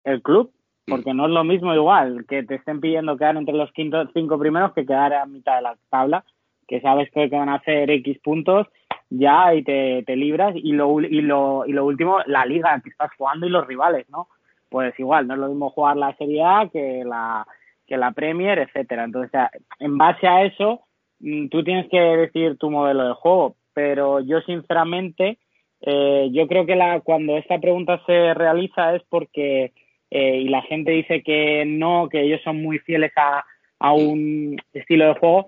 el club, porque no es lo mismo igual que te estén pidiendo quedar entre los cinco primeros que quedar a mitad de la tabla, que sabes que van a hacer X puntos ya y te, te libras. Y lo, y, lo, y lo último, la liga que estás jugando y los rivales, ¿no? Pues igual, no es lo mismo jugar la Serie A que la, que la Premier, etcétera. Entonces, en base a eso, mm, tú tienes que decir tu modelo de juego pero yo sinceramente eh, yo creo que la, cuando esta pregunta se realiza es porque eh, y la gente dice que no, que ellos son muy fieles a, a un estilo de juego,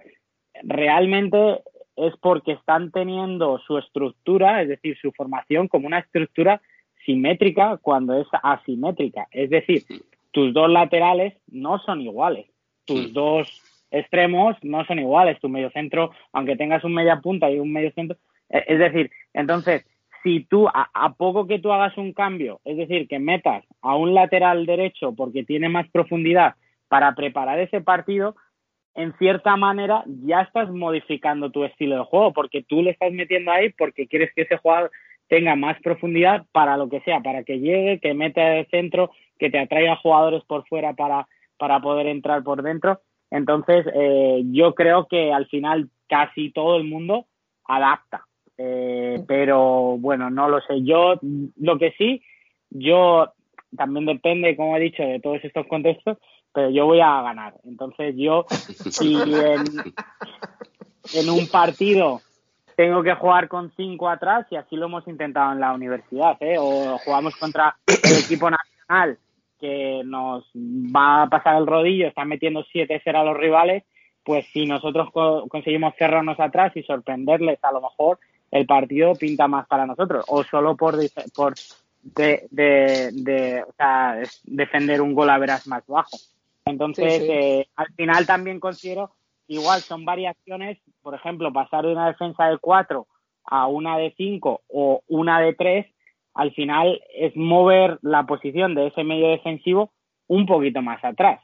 realmente es porque están teniendo su estructura, es decir, su formación como una estructura simétrica cuando es asimétrica. Es decir, tus dos laterales no son iguales, tus dos extremos no son iguales. Tu medio centro, aunque tengas un media punta y un medio centro, eh, es decir, entonces, si tú, a, poco que tú hagas un cambio, es decir, que metas a un lateral derecho porque tiene más profundidad para preparar ese partido, en cierta manera ya estás modificando tu estilo de juego, porque tú le estás metiendo ahí porque quieres que ese jugador tenga más profundidad para lo que sea, para que llegue, que meta el centro, que te atraiga jugadores por fuera para, para poder entrar por dentro. Entonces, eh, yo creo que al final casi todo el mundo adapta. Eh, pero bueno, no lo sé. Yo, lo que sí, yo también depende, como he dicho, de todos estos contextos, pero yo voy a ganar. Entonces, yo, si en, en un partido tengo que jugar con cinco atrás, y así lo hemos intentado en la universidad, ¿eh? o jugamos contra el equipo nacional que nos va a pasar el rodillo, están metiendo 7-0 a los rivales, pues si nosotros conseguimos cerrarnos atrás y sorprenderles, a lo mejor el partido pinta más para nosotros, o solo por, por de, de, o sea, defender un gol a veras más bajo. Entonces, Eh, al final también considero, igual son variaciones, por ejemplo, pasar de una defensa de 4 a una de 5 o una de 3 al final es mover la posición de ese medio defensivo un poquito más atrás.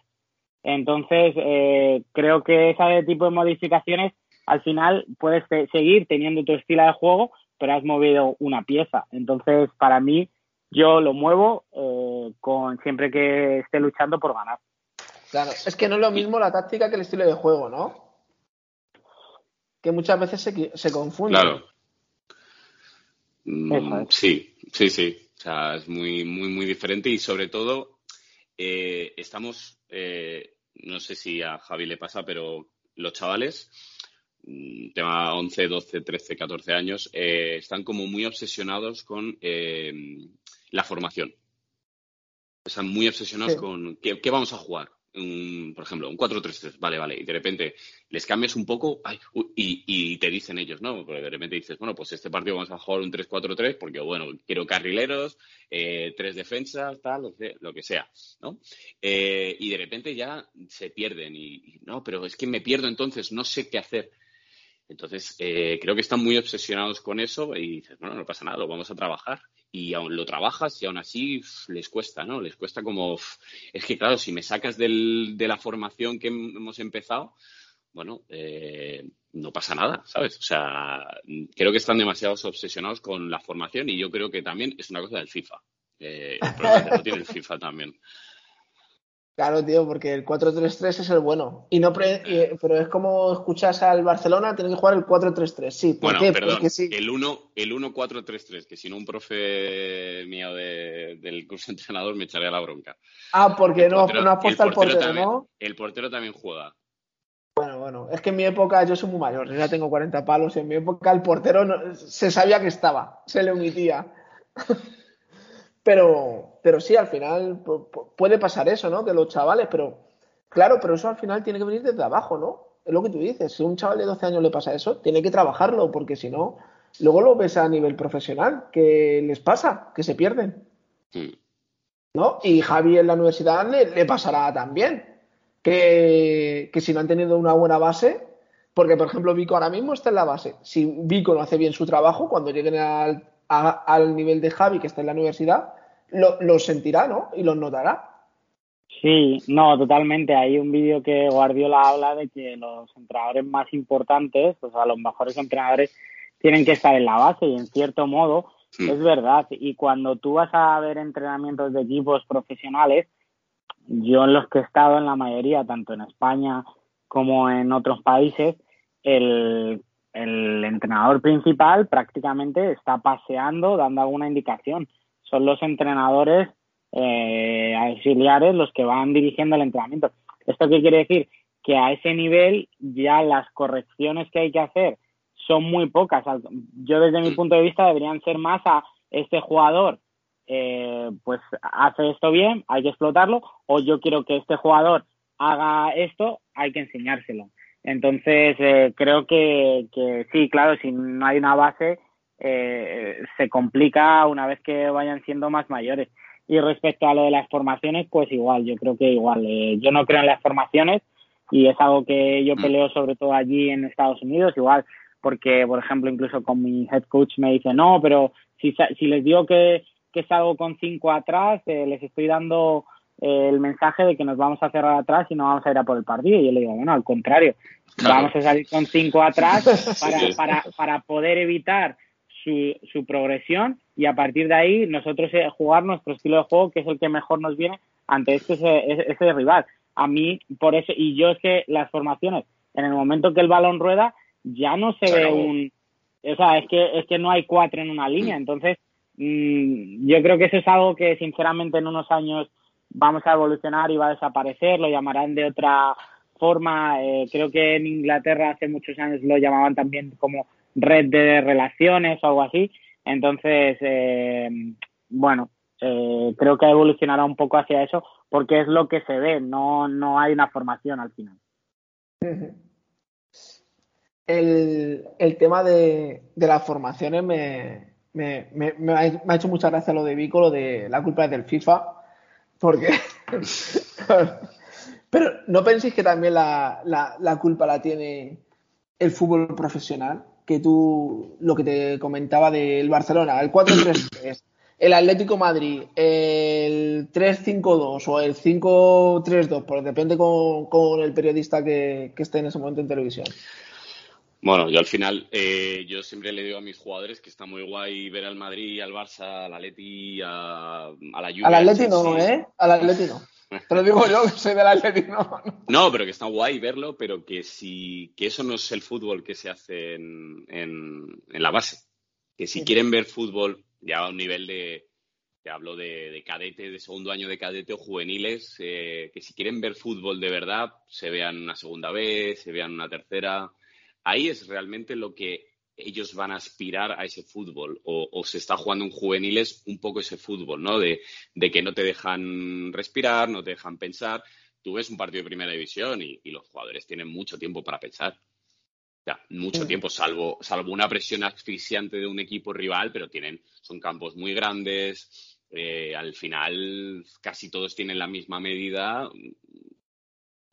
Entonces, eh, creo que ese tipo de modificaciones, al final puedes seguir teniendo tu estilo de juego, pero has movido una pieza. Entonces, para mí, yo lo muevo eh, con siempre que esté luchando por ganar. Claro, es que no es lo mismo la táctica que el estilo de juego, ¿no? Que muchas veces se, se confunde. Claro. Mm, sí, sí, sí. O sea, es muy, muy, muy diferente y sobre todo eh, estamos, eh, no sé si a Javi le pasa, pero los chavales, mm, tema 11, 12, 13, 14 años, eh, están como muy obsesionados con la formación. Están muy obsesionados con ¿qué, vamos a jugar por ejemplo, un 4-3-3, vale, vale, y de repente les cambias un poco y, te dicen ellos, ¿no? Porque de repente dices, bueno, pues este partido vamos a jugar un 3-4-3 porque, bueno, quiero carrileros, eh, tres defensas, tal, lo que sea, ¿no? Eh, y de repente ya se pierden y, no, pero es que me pierdo entonces, no sé qué hacer. Entonces, eh, creo que están muy obsesionados con eso y dices, bueno, no pasa nada, lo vamos a trabajar y aún lo trabajas y aún así les cuesta, ¿no? Les cuesta como, es que claro, si me sacas del, de la formación que hemos empezado, bueno, eh, no pasa nada, ¿sabes? O sea, creo que están demasiado obsesionados con la formación y yo creo que también es una cosa del FIFA. Eh, el problema lo tiene el FIFA también. Claro, tío, porque el 4-3-3 es el bueno. Y no pero es como escuchas al Barcelona, tiene que jugar el 4-3-3. Sí, ¿por bueno, perdón, sí. el 1 el 1-4-3-3, que si no un profe mío del curso entrenador me echaría la bronca. Ah, porque no, no apuesta al portero, ¿no? El portero también juega. Bueno, bueno, es que en mi época yo soy muy mayor, yo ya tengo 40 palos, y en mi época el portero se sabía que estaba, se le omitía. Pero, pero sí, al final puede pasar eso, ¿no? Que los chavales, pero claro, pero eso al final tiene que venir desde abajo, ¿no? Es lo que tú dices. Si a un chaval de 12 años le pasa eso, tiene que trabajarlo, porque si no, luego lo ves a nivel profesional, que les pasa, que se pierden. ¿No? Y Javi en la universidad le, pasará también. Que, que si no han tenido una buena base, porque por ejemplo Vico ahora mismo está en la base. Si Vico no hace bien su trabajo, cuando lleguen al, al nivel de Javi que está en la universidad, lo, sentirá, ¿no? Y lo notará. Sí, no, totalmente. Hay un vídeo que Guardiola habla de que los entrenadores más importantes, o sea, los mejores entrenadores, tienen que estar en la base y en cierto modo es verdad. Y cuando tú vas a ver entrenamientos de equipos profesionales, yo en los que he estado en la mayoría, tanto en España como en otros países, el, el entrenador principal prácticamente está paseando, dando alguna indicación son los entrenadores eh, auxiliares los que van dirigiendo el entrenamiento. ¿Esto qué quiere decir? Que a ese nivel ya las correcciones que hay que hacer son muy pocas. Yo desde mi punto de vista deberían ser más a este jugador eh, pues hace esto bien, hay que explotarlo, o yo quiero que este jugador haga esto, hay que enseñárselo. Entonces, eh, creo que, que sí, claro, si no hay una base, eh, se complica una vez que vayan siendo más mayores. Y respecto a lo de las formaciones, pues igual, yo creo que igual. Eh, yo no creo en las formaciones y es algo que yo mm. peleo sobre todo allí en Estados Unidos, igual, porque, por ejemplo, incluso con mi head coach me dice, no, pero si, si les digo que, que salgo con cinco atrás, eh, les estoy dando el mensaje de que nos vamos a cerrar atrás y no vamos a ir a por el partido. Y yo le digo, bueno, al contrario, vamos a salir con cinco atrás para, para, para poder evitar su, progresión y a partir de ahí nosotros eh, jugar nuestro estilo de juego que es el que mejor nos viene ante este ese, rival. A mí, por eso, y yo es que las formaciones, en el momento que el balón rueda, ya no se ve un. O sea, es que, es que no hay cuatro en una línea. Mm. Entonces, mm, yo creo que eso es algo que, sinceramente, en unos años vamos a evolucionar y va a desaparecer. Lo llamarán de otra forma. Eh, creo que en Inglaterra hace muchos años lo llamaban también como red de relaciones o algo así. Entonces, eh, bueno, eh, creo que evolucionará un poco hacia eso porque es lo que se ve, no, no hay una formación al final. El, el tema de, de, las formaciones me, me, me, ha hecho mucha gracia lo de Vico, lo de la culpa es del FIFA, porque... Pero no penséis que también la, la, la culpa la tiene el fútbol profesional que tú, lo que te comentaba del Barcelona, el 4-3-3, el Atlético Madrid, el 3-5-2 o el 5-3-2, pues depende con, el periodista que, esté en ese momento en televisión. Bueno, yo al final, eh, yo siempre le digo a mis jugadores que está muy guay ver al Madrid, al Barça, al Atleti, a, a la Juve. Al Atleti no, ¿eh? Al Atleti no. Te lo digo yo, que soy del Atlético. No, no, pero que está guay verlo, pero que si que eso no es el fútbol que se hace en, en, la base. Que si quieren ver fútbol ya a un nivel de, te hablo de, de, cadete, de segundo año de cadete o juveniles, eh, que si quieren ver fútbol de verdad, se vean una segunda vez, se vean una tercera. Ahí es realmente lo que ellos van a aspirar a ese fútbol o, se está jugando en juveniles un poco ese fútbol, ¿no? De, que no te dejan respirar, no te dejan pensar. Tú ves un partido de primera división y, los jugadores tienen mucho tiempo para pensar. O sea, mucho tiempo, salvo, salvo una presión asfixiante de un equipo rival, pero tienen, son campos muy grandes. Eh, al final, casi todos tienen la misma medida,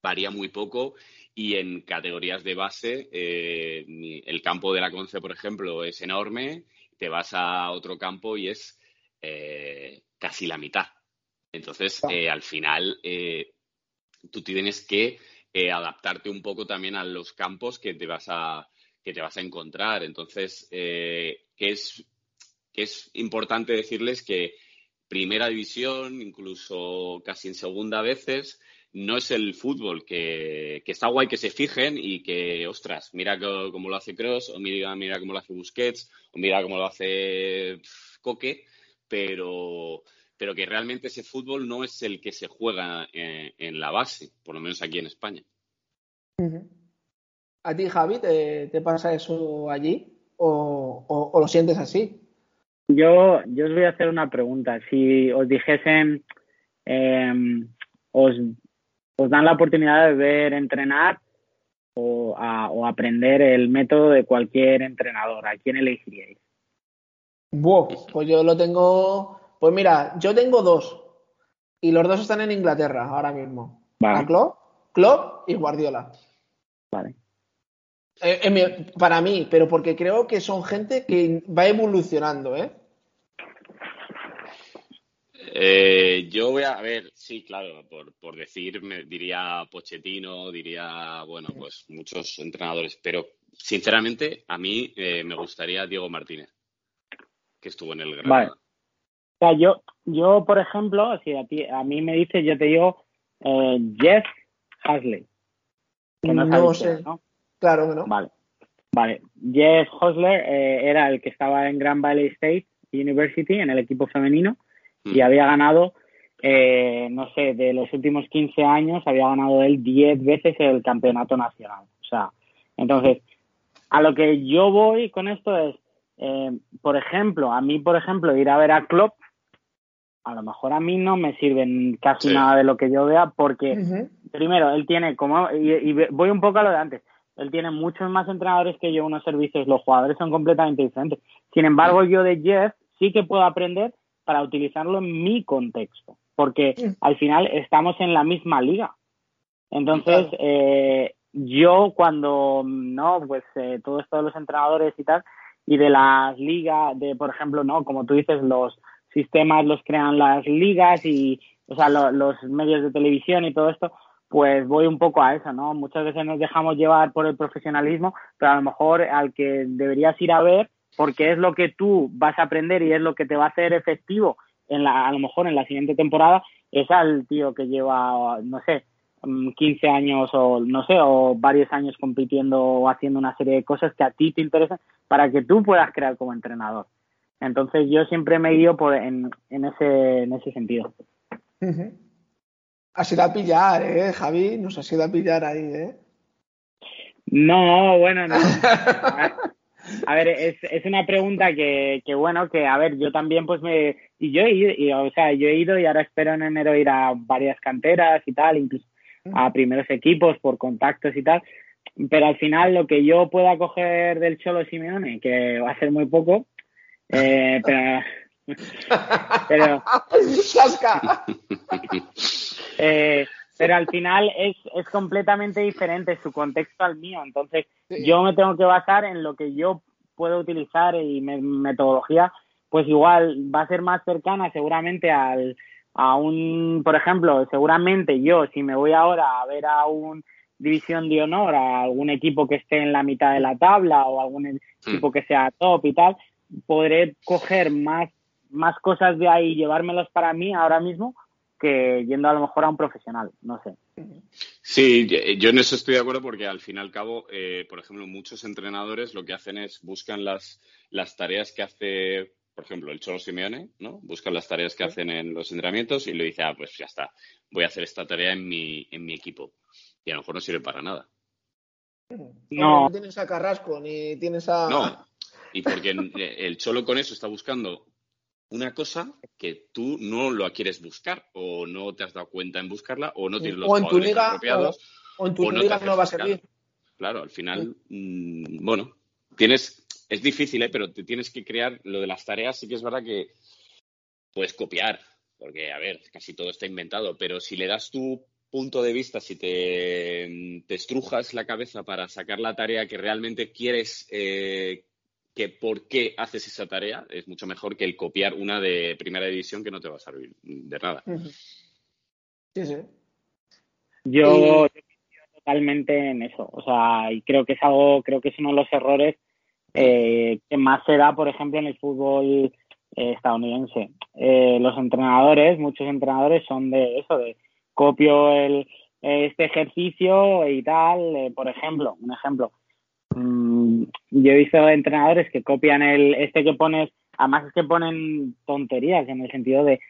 varía muy poco y en categorías de base, eh, el campo de la Conce, por ejemplo, es enorme, te vas a otro campo y es eh, casi la mitad. Entonces, ah. eh, al final, tú tienes que adaptarte un poco también a los campos que te vas a, que te vas a encontrar. Entonces, que es, que es importante decirles que primera división, incluso casi en segunda veces, no es el fútbol, que, está guay que se fijen y que, ostras, mira cómo lo hace Cross, o mira, mira cómo lo hace Busquets, o mira cómo lo hace Coque, pero, pero que realmente ese fútbol no es el que se juega en, la base, por lo menos aquí en España. ¿A ti, Javi, te, pasa eso allí o, lo sientes así? Yo, yo os voy a hacer una pregunta. Si os dijesen, em, os os dan la oportunidad de ver entrenar o, aprender el método de cualquier entrenador. ¿A quién elegiríais? pues yo lo tengo. Pues mira, yo tengo dos. Y los dos están en Inglaterra ahora mismo. Vale. Klopp, y Guardiola. Vale. Eh, para mí, pero porque creo que son gente que va evolucionando, ¿eh? Eh, yo voy a, ver, sí, claro, por, por decir, me diría Pochettino, diría, bueno, pues muchos entrenadores, pero sinceramente a mí eh, me gustaría Diego Martínez, que estuvo en el Granada. O sea, yo, yo, por ejemplo, si a, ti, a mí me dices, yo te digo eh, Jeff Hasley. Que no, sé. ¿no? Claro que no. Vale. Vale. Jeff Hosler era el que estaba en Grand Valley State University, en el equipo femenino y había ganado, eh, no sé, de los últimos 15 años había ganado él 10 veces el campeonato nacional. O sea, entonces, a lo que yo voy con esto es, eh, por ejemplo, a mí, por ejemplo, ir a ver a Klopp, a lo mejor a mí no me sirven casi nada de lo que yo vea porque, primero, él tiene como, y, voy un poco a lo de antes, él tiene muchos más entrenadores que yo, unos servicios, los jugadores son completamente diferentes. Sin embargo, yo de Jeff sí que puedo aprender para utilizarlo en mi contexto, porque al final estamos en la misma liga. Entonces, eh, yo cuando, no, pues eh, todo esto de los entrenadores y tal, y de las ligas, de por ejemplo, no, como tú dices, los sistemas los crean las ligas y, o sea, los medios de televisión y todo esto, pues voy un poco a eso, ¿no? Muchas veces nos dejamos llevar por el profesionalismo, pero a lo mejor al que deberías ir a ver porque es lo que tú vas a aprender y es lo que te va a hacer efectivo en la, a lo mejor en la siguiente temporada, es al tío que lleva, no sé, 15 mm, años o no sé, o varios años compitiendo o haciendo una serie de cosas que a ti te interesan para que tú puedas crear como entrenador. Entonces yo siempre me guío por, en, en, ese, en ese sentido. Ha sido a pillar, ¿eh, Javi? Nos ha sido a pillar ahí, ¿eh? No, bueno, no. A ver, es, es una pregunta que, que, bueno, que a ver, yo también pues me... Y yo he ido, y, o sea, yo he ido y ahora espero en enero ir a varias canteras y tal, incluso a primeros equipos por contactos y tal, pero al final lo que yo pueda coger del Cholo Simeone, que va a ser muy poco, eh, pero... pero eh, pero al final es, es completamente diferente su contexto al mío. Entonces, yo me tengo que basar en lo que yo puedo utilizar y mi metodología, pues igual va a ser más cercana seguramente al, a un, por ejemplo, seguramente yo, si me voy ahora a ver a un división de honor, a algún equipo que esté en la mitad de la tabla o algún equipo que sea top y tal, podré coger más, más cosas de ahí y llevármelos para mí ahora mismo que yendo a lo mejor a un profesional, no sé. Sí, yo en eso estoy de acuerdo porque al fin y al cabo, eh, por ejemplo, muchos entrenadores lo que hacen es buscan las, las tareas que hace, por ejemplo, el Cholo Simeone, ¿no? Buscan las tareas que hacen en los entrenamientos y le dice, ah, pues ya está, voy a hacer esta tarea en mi, en mi equipo. Y a lo mejor no sirve para nada. No. no tienes a Carrasco ni tienes a. No, y porque el Cholo con eso está buscando una cosa que tú no lo quieres buscar o no te has dado cuenta en buscarla o no tienes los o en tu liga, apropiados. O, en tu liga no, va a servir. Claro, al final, mm, bueno, tienes, es difícil, ¿eh? pero te tienes que crear lo de las tareas, sí que es verdad que puedes copiar, porque, a ver, casi todo está inventado, pero si le das tu punto de vista, si te, te estrujas la cabeza para sacar la tarea que realmente quieres eh, que por qué haces esa tarea es mucho mejor que el copiar una de primera división que no te va a servir de nada. Sí, sí. Yo, totalmente en eso. O sea, y creo que es algo, creo que es uno de los errores eh, que más se da, por ejemplo, en el fútbol eh, estadounidense. Eh, los entrenadores, muchos entrenadores son de eso, de copio el, este ejercicio y tal, por ejemplo, un ejemplo, mm, yo he visto entrenadores que copian el este que pones, además es que ponen tonterías en el sentido de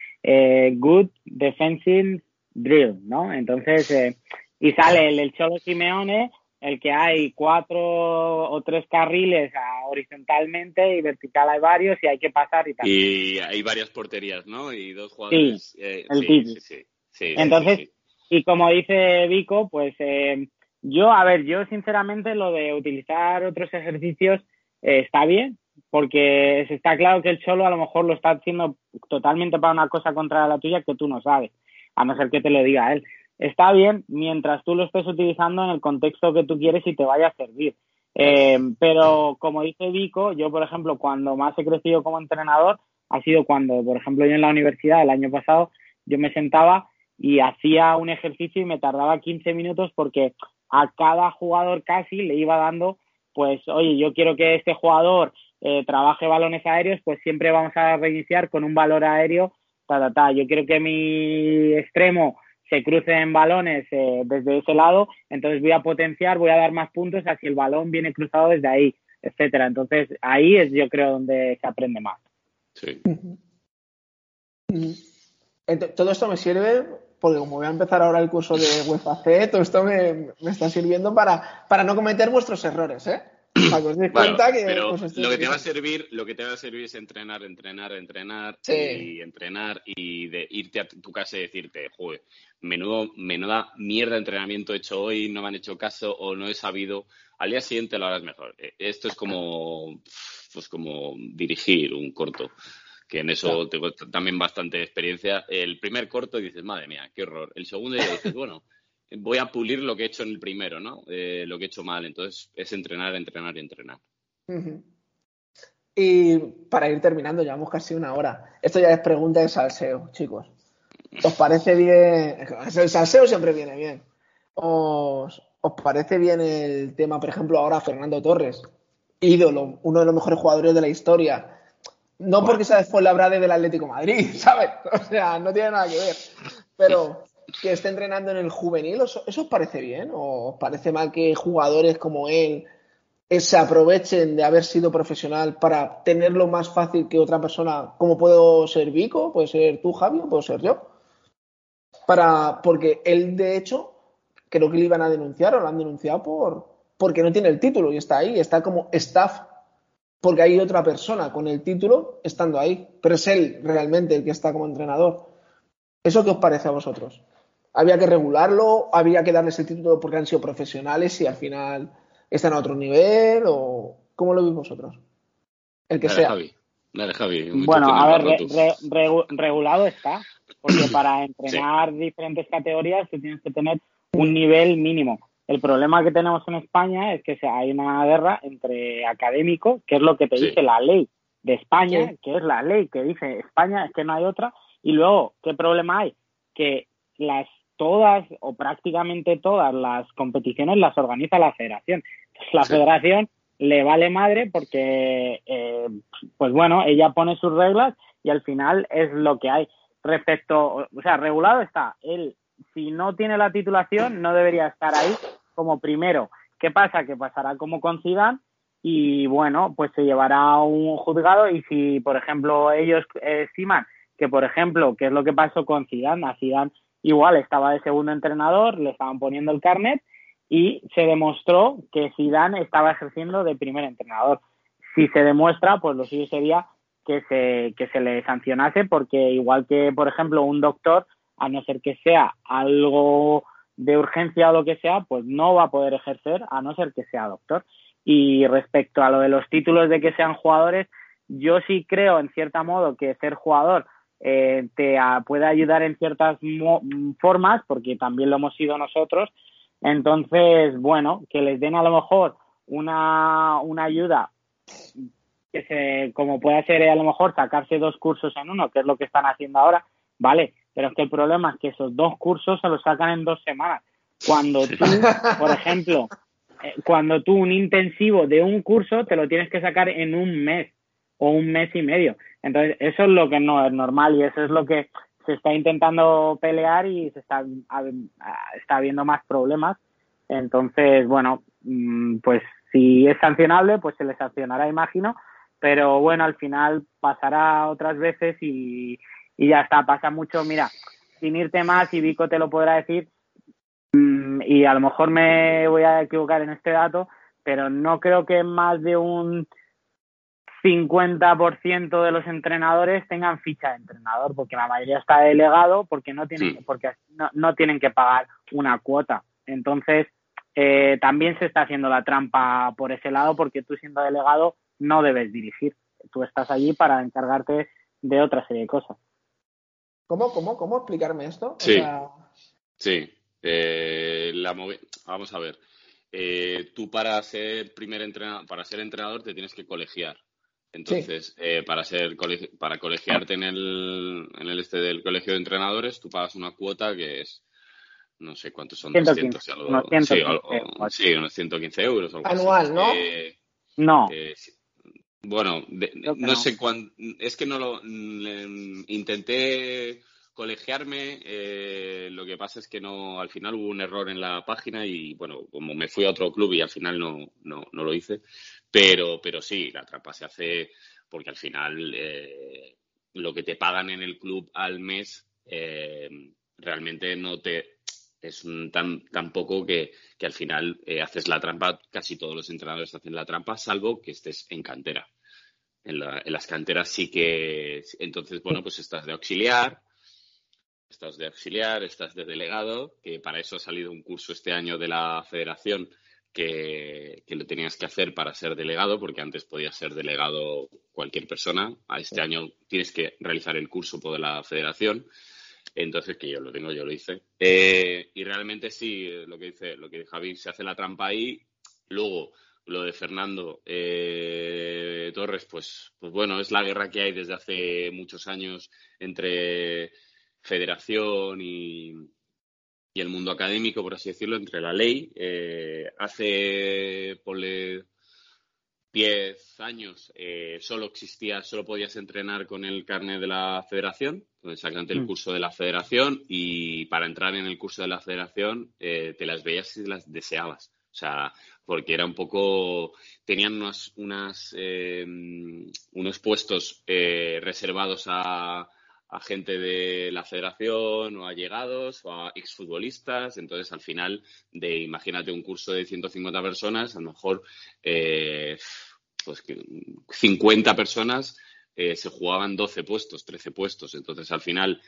good defensive drill, ¿no? Entonces, y sale el, el Cholo Simeone el que hay cuatro o tres carriles horizontalmente y vertical hay varios y hay que pasar y tal. Y hay varias porterías, ¿no? Y dos jugadores. Sí, eh, sí, sí, sí, Entonces, y como dice Vico, pues eh, yo, a ver, yo sinceramente lo de utilizar otros ejercicios eh, está bien, porque está claro que el Cholo a lo mejor lo está haciendo totalmente para una cosa contra la tuya que tú no sabes, a no ser que te lo diga él está bien mientras tú lo estés utilizando en el contexto que tú quieres y te vaya a servir. Eh, pero como dice Vico, yo, por ejemplo, cuando más he crecido como entrenador, ha sido cuando, por ejemplo, yo en la universidad el año pasado, yo me sentaba y hacía un ejercicio y me tardaba 15 minutos porque a cada jugador casi le iba dando, pues, oye, yo quiero que este jugador eh, trabaje balones aéreos, pues siempre vamos a reiniciar con un valor aéreo, ta, ta, ta. Yo quiero que mi extremo se crucen balones eh, desde ese lado, entonces voy a potenciar, voy a dar más puntos a si el balón viene cruzado desde ahí, etcétera. Entonces ahí es yo creo donde se aprende más. Sí. Todo esto me sirve porque como voy a empezar ahora el curso de UEFA C, todo esto me, me está sirviendo para, para no cometer vuestros errores, ¿eh? pero lo que te va a servir, lo que te va a servir es entrenar, entrenar, entrenar y entrenar y de irte a tu casa y decirte, joder, menudo, menuda mierda de entrenamiento he hecho hoy, no me han hecho caso o no he sabido. Al día siguiente lo harás mejor. Eh, esto es como, pues como dirigir un corto que en eso tengo también bastante experiencia. El primer corto dices, madre mía, qué horror. El segundo ya dices, bueno, voy a pulir lo que he hecho en el primero, ¿no? Eh, lo que he hecho mal. Entonces es entrenar, entrenar y entrenar. Y para ir terminando, llevamos casi una hora. Esto ya es pregunta de salseo, chicos. ¿Os parece bien? El salseo siempre viene bien. ¿Os, ¿Os parece bien el tema, por ejemplo, ahora Fernando Torres? Ídolo, uno de los mejores jugadores de la historia. No porque sea después la Brade del Atlético Madrid, ¿sabes? O sea, no tiene nada que ver. Pero que esté entrenando en el juvenil, ¿eso, os parece bien? ¿O os parece mal que jugadores como él eh, se aprovechen de haber sido profesional para tenerlo más fácil que otra persona, como puedo ser Vico, puede ser tú, Javi, puedo ser yo? Para, porque él, de hecho, creo que le iban a denunciar o lo han denunciado por porque no tiene el título y está ahí, está como staff, porque hay otra persona con el título estando ahí, pero es él realmente el que está como entrenador. ¿Eso qué os parece a vosotros? había que regularlo, había que darles el título porque han sido profesionales y al final están a otro nivel o cómo lo veis vosotros? El que sea. Javi. Dale, Javi. Bueno, a ver, regulado está, porque para entrenar diferentes categorías tú tienes que tener un nivel mínimo. El problema que tenemos en España es que hay una guerra entre académicos, que es lo que te dice la ley de España, que es la ley que dice España, es que no hay otra, y luego, ¿qué problema hay? Que las todas o prácticamente todas las competiciones las organiza la federación. la federación le vale madre porque, eh, pues bueno, ella pone sus reglas y al final es lo que hay. Respecto, o sea, regulado está. Él, si no tiene la titulación, no debería estar ahí como primero. ¿Qué pasa? Que pasará como con Zidane y bueno, pues se llevará a un juzgado y si, por ejemplo, ellos estiman que, por ejemplo, qué es lo que pasó con Zidane, a Zidane igual estaba de segundo entrenador, le estaban poniendo el carnet y se demostró que Zidane estaba ejerciendo de primer entrenador. Si se demuestra, pues lo suyo sería que se, que se le sancionase porque igual que, por ejemplo, un doctor, a no ser que sea algo de urgencia o lo que sea, pues no va a poder ejercer a no ser que sea doctor. Y respecto a lo de los títulos de que sean jugadores, yo sí creo, en cierta modo, que ser jugador eh, te puede ayudar en ciertas formas, porque también lo hemos sido nosotros. Entonces, bueno, que les den a lo mejor una, una ayuda que se, como puede ser a lo mejor sacarse dos cursos en uno, que es lo que están haciendo ahora, vale, pero es que el problema es que esos dos cursos se los sacan en dos semanas. Cuando tú, por ejemplo, eh, cuando tú un intensivo de un curso te lo tienes que sacar en un mes o un mes y medio. Entonces, eso es lo que no es normal y eso es lo que se está intentando pelear y se está, está habiendo más problemas. Entonces, bueno, mm, pues si es sancionable, pues se le sancionará, imagino, pero bueno, al final pasará otras veces y, y ya está, pasa mucho, mira, sin irte más, y Vico te lo podrá decir, mm, y a lo mejor me voy a equivocar en este dato, pero no creo que más de un 50% de los entrenadores tengan ficha de entrenador, porque la mayoría está delegado, porque no tienen, porque no, tienen que pagar una cuota. Entonces, eh, también se está haciendo la trampa por ese lado, porque tú siendo delegado no debes dirigir. Tú estás allí para encargarte de otra serie de cosas. ¿Cómo, cómo, cómo explicarme esto? Sí. Sí. Eh, la Vamos a ver. Eh, tú para ser primer entrenador, para ser entrenador te tienes que colegiar. Entonces, eh, para ser para colegiarte en el, en el este del colegio de entrenadores, tú pagas una cuota que es no sé cuántos son, 115, sí, unos 115 euros. Anual, ¿no? Eh, no. Eh, bueno, no, sé cuánto. Es que no lo. intenté colegiarme, lo que pasa es que no, al final hubo un error en la página y bueno, como me fui a otro club y al final no, no, no lo hice, pero, pero sí, la trampa se hace porque al final eh, lo que te pagan en el club al mes eh, realmente no te es tan, tan poco que, que, al final eh, haces la trampa, casi todos los entrenadores hacen la trampa, salvo que estés en cantera. En, en las canteras sí que, entonces, bueno, pues estás de auxiliar, estás de auxiliar, estás de delegado, que para eso ha salido un curso este año de la federación que, lo tenías que hacer para ser delegado, porque antes podía ser delegado cualquier persona. A este año tienes que realizar el curso por la federación. Entonces, que yo lo tengo, yo lo hice. Eh, y realmente sí, lo que dice, lo que dice Javi, se hace la trampa ahí. Luego, lo de Fernando eh, Torres, pues, pues bueno, es la guerra que hay desde hace muchos años entre federación y, y el mundo académico, por así decirlo, entre la ley. Eh, hace, ponle, 10 años eh, solo existía, solo podías entrenar con el carnet de la federación, exactamente el mm. curso de la federación, y para entrar en el curso de la federación eh, te las veías si las deseabas. O sea, porque era un poco, tenían unas, unas unos puestos reservados a, a gente de la federación o a llegados o a exfutbolistas. Entonces, al final, de imagínate un curso de 150 personas, a lo mejor eh, pues 50 personas eh, se jugaban 12 puestos, 13 puestos. Entonces, al final,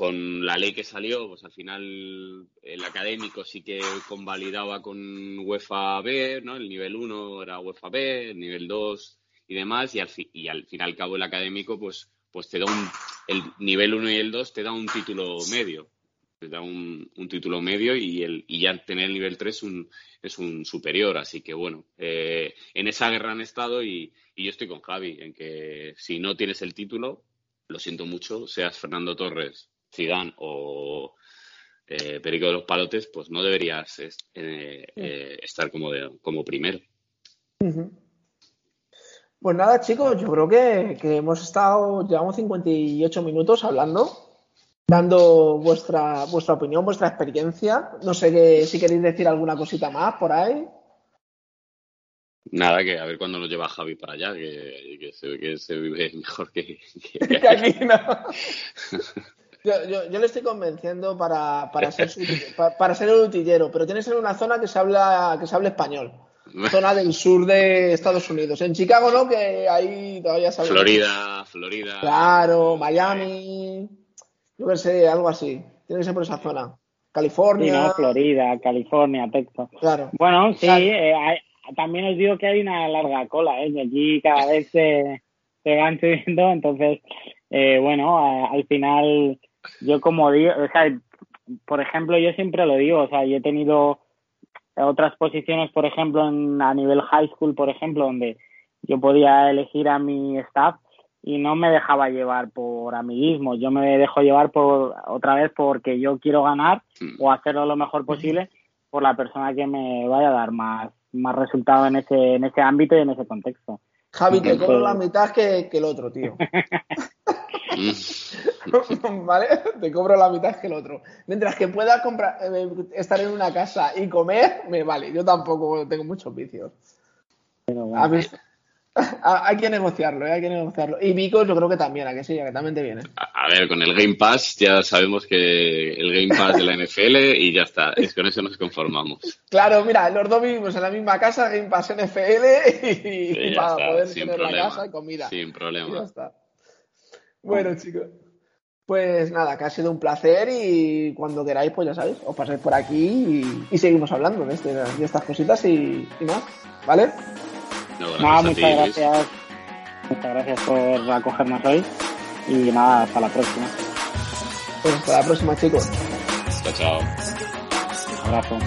con la ley que salió, pues al final el académico sí que convalidaba con UEFA B, ¿no? El nivel 1 era UEFA B, el nivel 2 y demás, y al, y al fin y al cabo el académico, pues pues te da un, el nivel 1 y el 2 te da un título medio. Te da un, título medio y, el, y ya tener el nivel 3 un, es un superior. Así que bueno, eh, en esa guerra han estado y yo estoy con Javi, en que si no tienes el título, lo siento mucho, seas Fernando Torres, Zidane o eh, Perico de los Palotes, pues no deberías eh, estar como, de, como primero. Pues nada, chicos, yo creo que, hemos estado, llevamos 58 minutos hablando, dando vuestra, vuestra opinión, vuestra experiencia. No sé si queréis decir alguna cosita más por ahí. Nada, que a ver cuándo nos lleva Javi para allá, que, se ve que se vive mejor que, aquí. No. Yo, le estoy convenciendo para, para, ser, para, ser el utillero, pero tiene que ser una zona que se habla, que se habla español zona del sur de Estados Unidos. En Chicago, ¿no? Que ahí todavía sale. Florida, Florida. Claro, Miami. Yo qué sé, algo así. Tiene que ser por esa zona. California. Florida, California, Texas. Claro. Bueno, sí, eh, también os digo que hay una larga cola, ¿eh? allí cada vez se, van subiendo, entonces, eh, bueno, al final, yo como digo, o sea, por ejemplo, yo siempre lo digo, o sea, yo he tenido otras posiciones, por ejemplo, en, a nivel high school, por ejemplo, donde yo podía elegir a mi staff y no me dejaba llevar por amiguismo, yo me dejo llevar por otra vez porque yo quiero ganar mm. o hacerlo lo mejor posible por la persona que me vaya a dar más, más resultado en ese, en ese ámbito y en ese contexto. Javi, te cobro la mitad que, que el otro, tío. ¿vale? Te cobro la mitad que el otro. Mientras que pueda comprar, eh, estar en una casa y comer, me vale. Yo tampoco tengo muchos vicios. Pero bueno. A mí- a- hay que negociarlo, ¿eh? hay que negociarlo. Y Vico yo creo que también, a que sí, a que también te viene. A, a ver, con el Game Pass ya sabemos que el Game Pass de la NFL y ya está. Es con eso nos conformamos. Claro, mira, los dos vivimos en la misma casa, Game Pass NFL y, Sí, ya para está, poder sin tener la problema. casa y comida. Sin Y ya problema. está. Bueno, chicos. Pues nada, que ha sido un placer y cuando queráis, pues ya sabéis, os pasáis por aquí y, y seguimos hablando de, este- de estas cositas y, y más, ¿vale? No, Nada, ti, muchas Luis. gracias. Muchas gracias por acogernos hoy. Y nada, hasta la próxima. Pues hasta la próxima, chicos. Chao, chao. Abrazo.